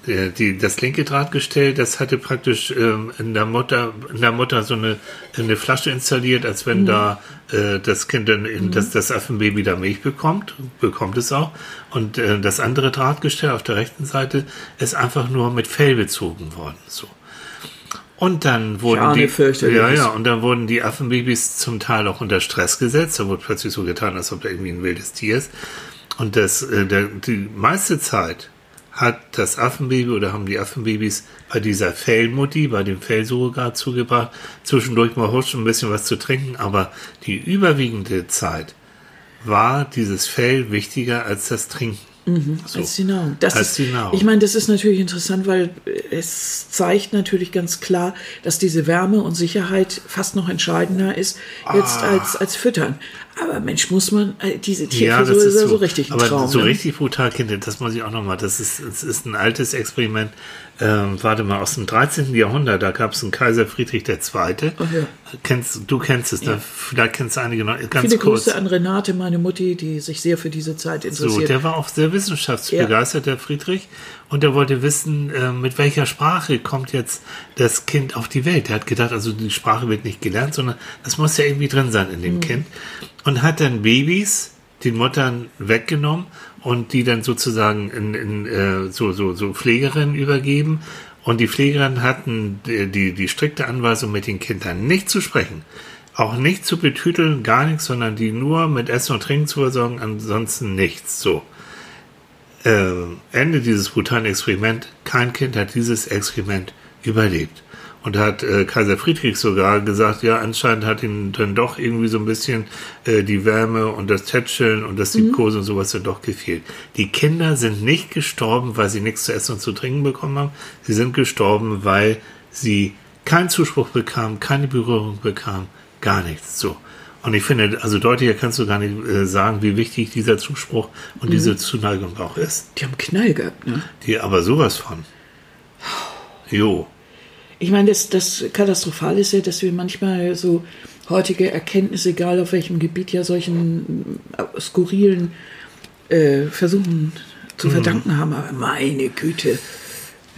Speaker 2: Der, die, das linke Drahtgestell, das hatte praktisch ähm, in der Mutter, in der Mutter so eine, eine Flasche installiert, als wenn da äh, das Kind dann, in, das, das Affenbaby da Milch bekommt, bekommt es auch. Und äh, das andere Drahtgestell auf der rechten Seite ist einfach nur mit Fell bezogen worden. So. Und dann wurden
Speaker 1: ahne
Speaker 2: die, ja, ja, und dann wurden die Affenbabys zum Teil auch unter Stress gesetzt. Da wurde plötzlich so getan, als ob da irgendwie ein wildes Tier ist. Und das, äh, der, die meiste Zeit hat das Affenbaby oder haben die Affenbabys bei dieser Fellmutti, bei dem Fellsurrogat zugebracht, zwischendurch mal husch ein bisschen was zu trinken, aber die überwiegende Zeit war dieses Fell wichtiger als das Trinken. So.
Speaker 1: Als die Nahrung. Das
Speaker 2: Als
Speaker 1: ist,
Speaker 2: die Nahrung.
Speaker 1: Ich meine, das ist natürlich interessant, weil es zeigt natürlich ganz klar, dass diese Wärme und Sicherheit fast noch entscheidender ist jetzt
Speaker 2: Ah.
Speaker 1: als, als Füttern. Aber Mensch, muss man äh, diese Tiere
Speaker 2: Ja,
Speaker 1: so,
Speaker 2: ist
Speaker 1: so,
Speaker 2: so.
Speaker 1: so richtig ein
Speaker 2: Aber
Speaker 1: Traum.
Speaker 2: so
Speaker 1: ne?
Speaker 2: richtig brutal, Kinder, das muss ich auch nochmal. Das ist, das ist ein altes Experiment. ähm, warte mal, aus dem 13. Jahrhundert, da gab es einen Kaiser Friedrich II.
Speaker 1: Ach ja.
Speaker 2: Kennst, du kennst es, da, vielleicht kennst du einige noch. Ganz
Speaker 1: Viele
Speaker 2: kurz.
Speaker 1: Grüße an Renate, meine Mutti, die sich sehr für diese Zeit
Speaker 2: So,
Speaker 1: interessiert.
Speaker 2: der war auch sehr wissenschaftsbegeistert, der Friedrich. Und der wollte wissen, äh, mit welcher Sprache kommt jetzt das Kind auf die Welt. Er hat gedacht, also die Sprache wird nicht gelernt, sondern das muss ja irgendwie drin sein in dem Kind. Und hat dann Babys den Muttern weggenommen und die dann sozusagen in, in äh, so, so, so Pflegerinnen übergeben. Und die Pflegerinnen hatten die, die, die strikte Anweisung, mit den Kindern nicht zu sprechen. Auch nicht zu betüteln, gar nichts, sondern die nur mit Essen und Trinken zu versorgen, ansonsten nichts. So. Äh, Ende dieses brutalen Experiment. Kein Kind hat dieses Experiment überlebt. Und hat äh, Kaiser Friedrich sogar gesagt, ja, anscheinend hat ihn dann doch irgendwie so ein bisschen äh, die Wärme und das Tätscheln und das Liebkosen und sowas dann doch gefehlt. Die Kinder sind nicht gestorben, weil sie nichts zu essen und zu trinken bekommen haben. Sie sind gestorben, weil sie keinen Zuspruch bekamen, keine Berührung bekamen, gar nichts. So. Und ich finde, also deutlicher kannst du gar nicht äh, sagen, wie wichtig dieser Zuspruch und diese Zuneigung auch ist.
Speaker 1: Die haben Knall gehabt, ne?
Speaker 2: Die aber sowas von. Jo.
Speaker 1: Ich meine, das, das Katastrophale ist ja, dass wir manchmal so heutige Erkenntnisse, egal auf welchem Gebiet, ja solchen äh, skurrilen äh, Versuchen zu
Speaker 2: Mhm.
Speaker 1: verdanken haben. Aber meine Güte.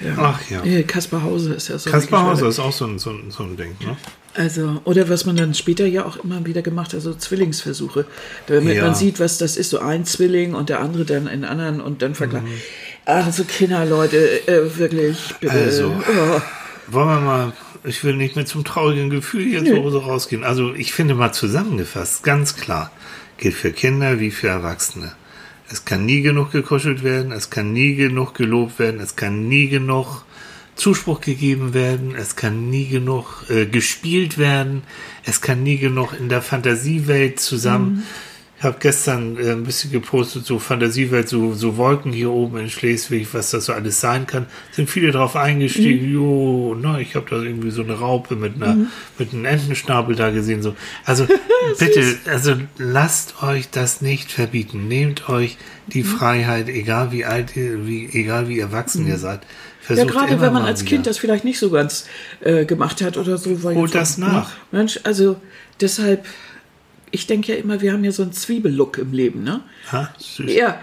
Speaker 1: Ja.
Speaker 2: Ach ja.
Speaker 1: Äh, Kaspar Hauser ist ja so.
Speaker 2: Kaspar Hauser ist auch so ein, so ein, so ein Ding, ne?
Speaker 1: Also, oder was man dann später ja auch immer wieder gemacht hat, so Zwillingsversuche. Damit
Speaker 2: Ja.
Speaker 1: man sieht, was das ist, so ein Zwilling und der andere dann einen anderen und dann vergleichen.
Speaker 2: Mhm.
Speaker 1: Also Kinder, Leute, äh, wirklich, bitte.
Speaker 2: Also.
Speaker 1: Oh.
Speaker 2: Wollen wir mal, ich will nicht mit zum traurigen Gefühl jetzt so so rausgehen. Also ich finde mal zusammengefasst, ganz klar, gilt für Kinder wie für Erwachsene. Es kann nie genug gekuschelt werden, es kann nie genug gelobt werden, es kann nie genug Zuspruch gegeben werden, es kann nie genug äh, gespielt werden, es kann nie genug in der Fantasiewelt zusammen. Ich habe gestern äh, ein bisschen gepostet, so Fantasiewelt, so, so Wolken hier oben in Schleswig, was das so alles sein kann. Sind viele drauf eingestiegen, jo, na, ich habe da irgendwie so eine Raupe mit einer, mit einem Entenschnabel da gesehen. So. Also bitte, also lasst euch das nicht verbieten. Nehmt euch die Freiheit, egal wie alt ihr, wie, egal wie erwachsen ihr seid.
Speaker 1: Ja,
Speaker 2: Versucht
Speaker 1: gerade
Speaker 2: immer
Speaker 1: wenn man als
Speaker 2: wieder.
Speaker 1: Kind das vielleicht nicht so ganz äh, gemacht hat oder so.
Speaker 2: Holt das nach.
Speaker 1: Mensch, also deshalb, ich denke ja immer, wir haben ja so einen Zwiebellook im Leben, ne?
Speaker 2: Ha, süß.
Speaker 1: Ja,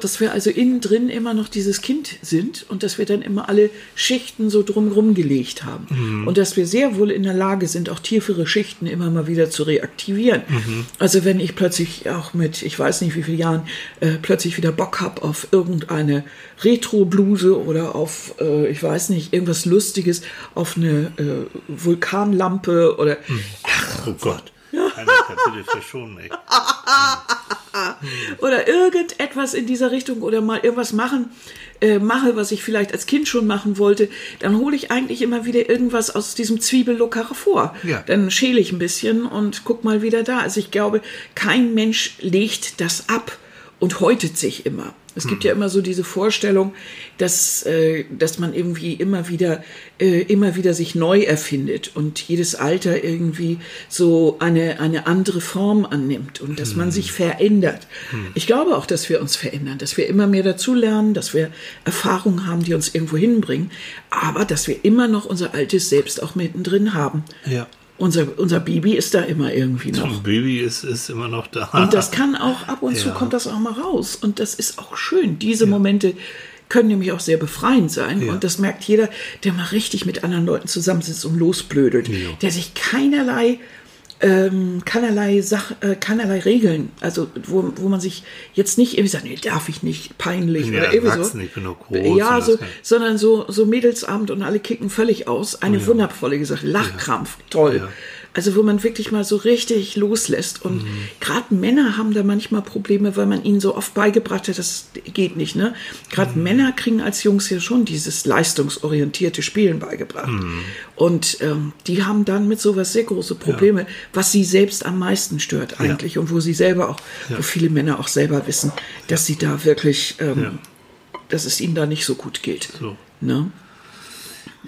Speaker 1: dass wir also innen drin immer noch dieses Kind sind und dass wir dann immer alle Schichten so drumrum gelegt haben.
Speaker 2: Mhm.
Speaker 1: Und dass wir sehr wohl in der Lage sind, auch tiefere Schichten immer mal wieder zu reaktivieren.
Speaker 2: Mhm.
Speaker 1: Also wenn ich plötzlich auch mit, ich weiß nicht wie viele Jahren, äh, plötzlich wieder Bock habe auf irgendeine Retro-Bluse oder auf, äh, ich weiß nicht, irgendwas Lustiges, auf eine äh, Vulkanlampe oder
Speaker 2: Oh Gott. Annika, bitte verschon mich.
Speaker 1: oder irgendetwas in dieser Richtung oder mal irgendwas machen, äh, mache, was ich vielleicht als Kind schon machen wollte, dann hole ich eigentlich immer wieder irgendwas aus diesem Zwiebellook hervor.
Speaker 2: Ja.
Speaker 1: Dann schäle ich ein bisschen und guck mal wieder da. Also ich glaube, kein Mensch legt das ab und häutet sich immer. Es gibt ja immer so diese Vorstellung, dass, äh, dass man irgendwie immer wieder, äh, immer wieder sich neu erfindet und jedes Alter irgendwie so eine, eine andere Form annimmt und dass man sich verändert. Ich glaube auch, dass wir uns verändern, dass wir immer mehr dazulernen, dass wir Erfahrungen haben, die uns irgendwo hinbringen, aber dass wir immer noch unser altes Selbst auch mittendrin haben.
Speaker 2: Ja.
Speaker 1: Unser, unser Baby ist da immer irgendwie noch.
Speaker 2: Ein Baby ist, ist immer noch da.
Speaker 1: Und das kann auch ab und zu
Speaker 2: Ja.
Speaker 1: kommt das auch mal raus. Und das ist auch schön. Diese Momente können nämlich auch sehr befreiend sein.
Speaker 2: Ja.
Speaker 1: Und das merkt jeder, der mal richtig mit anderen Leuten zusammensitzt und losblödelt.
Speaker 2: Ja.
Speaker 1: Der sich keinerlei, ähm, keinerlei, Sach, äh, keinerlei Regeln, also wo, wo man sich jetzt nicht irgendwie sagt, nee, darf ich nicht, peinlich
Speaker 2: ja
Speaker 1: oder irgendwie so.
Speaker 2: ich bin doch groß
Speaker 1: Ja, so, sondern so, so Mädelsabend und alle kicken völlig aus. Eine wundervolle Sache. Lachkrampf, toll.
Speaker 2: Ja.
Speaker 1: Also wo man wirklich mal so richtig loslässt. Und gerade Männer haben da manchmal Probleme, weil man ihnen so oft beigebracht hat, das geht nicht. Ne? Gerade Männer kriegen als Jungs ja schon dieses leistungsorientierte Spielen beigebracht. Und ähm, die haben dann mit sowas sehr große Probleme, was sie selbst am meisten stört eigentlich. Und wo sie selber auch, wo viele Männer auch selber wissen, dass sie da wirklich, ähm,
Speaker 2: Ja.
Speaker 1: dass es ihnen da nicht so gut geht.
Speaker 2: So.
Speaker 1: Ne?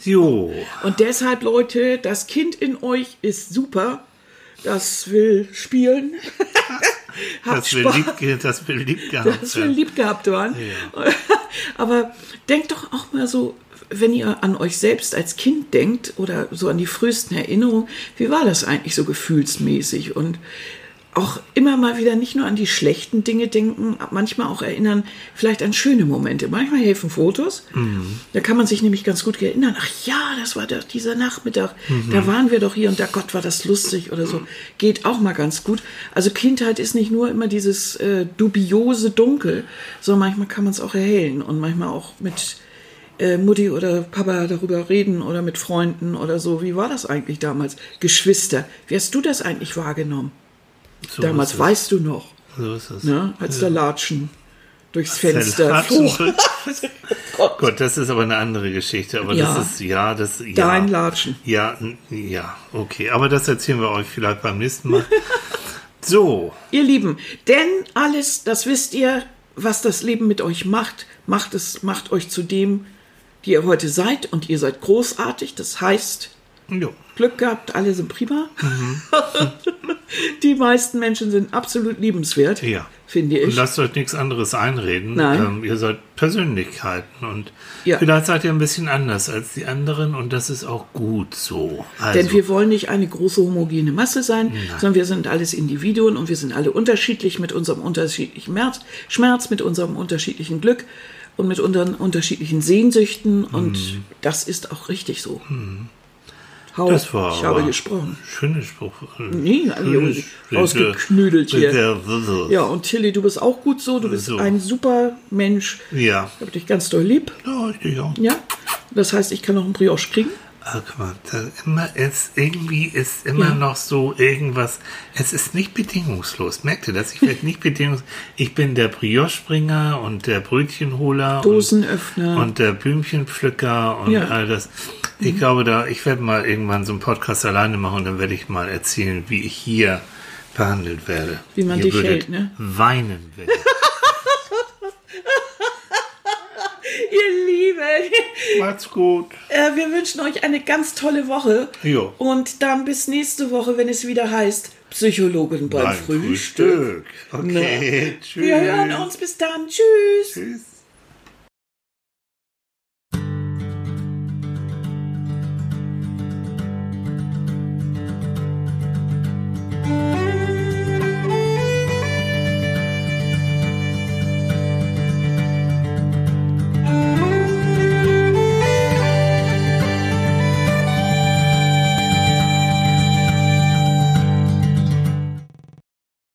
Speaker 2: Jo.
Speaker 1: Und deshalb, Leute, das Kind in euch ist super. Das will spielen.
Speaker 2: wir
Speaker 1: Spaß.
Speaker 2: lieb, dass wir lieb gehabt
Speaker 1: wir
Speaker 2: werden.
Speaker 1: lieb gehabt waren. Aber denkt doch auch mal so, wenn ihr an euch selbst als Kind denkt oder so an die frühesten Erinnerungen, wie war das eigentlich so gefühlsmäßig? Und auch immer mal wieder nicht nur an die schlechten Dinge denken, manchmal auch erinnern, vielleicht an schöne Momente. Manchmal helfen Fotos. Da kann man sich nämlich ganz gut erinnern. Ach ja, das war doch dieser Nachmittag. Da waren wir doch hier und da Gott war das lustig oder so. Geht auch mal ganz gut. Also Kindheit ist nicht nur immer dieses äh, dubiose Dunkel, sondern manchmal kann man es auch erhellen und manchmal auch mit äh, Mutti oder Papa darüber reden oder mit Freunden oder so. Wie war das eigentlich damals? Geschwister. Wie hast du das eigentlich wahrgenommen?
Speaker 2: So
Speaker 1: Damals
Speaker 2: ist es.
Speaker 1: weißt du noch,
Speaker 2: So ist es.
Speaker 1: ne? als der Latschen durchs Fenster flog.
Speaker 2: Gott. Gott, das ist aber eine andere Geschichte. Aber
Speaker 1: Ja.
Speaker 2: das ist, ja, das, ja.
Speaker 1: Dein Latschen.
Speaker 2: Ja, ja, okay. Aber das erzählen wir euch vielleicht beim nächsten Mal. so,
Speaker 1: Ihr Lieben, denn alles, das wisst ihr, was das Leben mit euch macht, macht es, macht euch zu dem, die ihr heute seid und ihr seid großartig. Das heißt,
Speaker 2: jo.
Speaker 1: Glück gehabt, alle sind prima. die meisten Menschen sind absolut liebenswert,
Speaker 2: Ja.
Speaker 1: finde
Speaker 2: Und
Speaker 1: ich.
Speaker 2: lasst euch nichts anderes einreden.
Speaker 1: Nein.
Speaker 2: Ähm, ihr seid Persönlichkeiten und
Speaker 1: Ja.
Speaker 2: vielleicht seid ihr ein bisschen anders als die anderen und das ist auch gut so. Also,
Speaker 1: Denn wir wollen nicht eine große homogene Masse sein, sondern wir sind alles Individuen und wir sind alle unterschiedlich mit unserem unterschiedlichen Merz, Schmerz, mit unserem unterschiedlichen Glück und mit unseren unterschiedlichen Sehnsüchten und
Speaker 2: Mhm.
Speaker 1: das ist auch richtig so. Hau,
Speaker 2: das war
Speaker 1: ich habe gesprochen.
Speaker 2: Schöner Spruch.
Speaker 1: Nee,
Speaker 2: Schönes-
Speaker 1: rausgeknüdelt
Speaker 2: mit
Speaker 1: hier.
Speaker 2: der-
Speaker 1: Ja, und Tilly, du bist auch gut so, du bist
Speaker 2: So.
Speaker 1: ein super Mensch.
Speaker 2: Ja.
Speaker 1: Ich habe dich ganz doll lieb.
Speaker 2: Ja, ich dich auch.
Speaker 1: Ja, das heißt, ich kann noch einen Brioche kriegen.
Speaker 2: Ah, guck mal, da immer ist, irgendwie ist immer
Speaker 1: Ja.
Speaker 2: noch so irgendwas. Es ist nicht bedingungslos. Merkt ihr das? Ich werde nicht bedingungslos. Ich bin der Brioche-Springer und der Brötchenholer.
Speaker 1: Dosenöffner.
Speaker 2: Und, und der Blümchenpflücker und
Speaker 1: Ja.
Speaker 2: all das. Ich glaube, da, ich werde mal irgendwann so einen Podcast alleine machen und dann werde ich mal erzählen, wie ich hier behandelt werde.
Speaker 1: Wie man
Speaker 2: Ihr
Speaker 1: dich hält, ne?
Speaker 2: Weinen werden.
Speaker 1: Ihr Lieben,
Speaker 2: Macht's gut.
Speaker 1: äh, wir wünschen euch eine ganz tolle Woche.
Speaker 2: Jo.
Speaker 1: Und dann bis nächste Woche, wenn es wieder heißt Psychologin beim,
Speaker 2: Beim
Speaker 1: Frühstück.
Speaker 2: Frühstück. Okay, tschüss.
Speaker 1: Wir hören uns. Bis dann. Tschüss.
Speaker 2: Tschüss.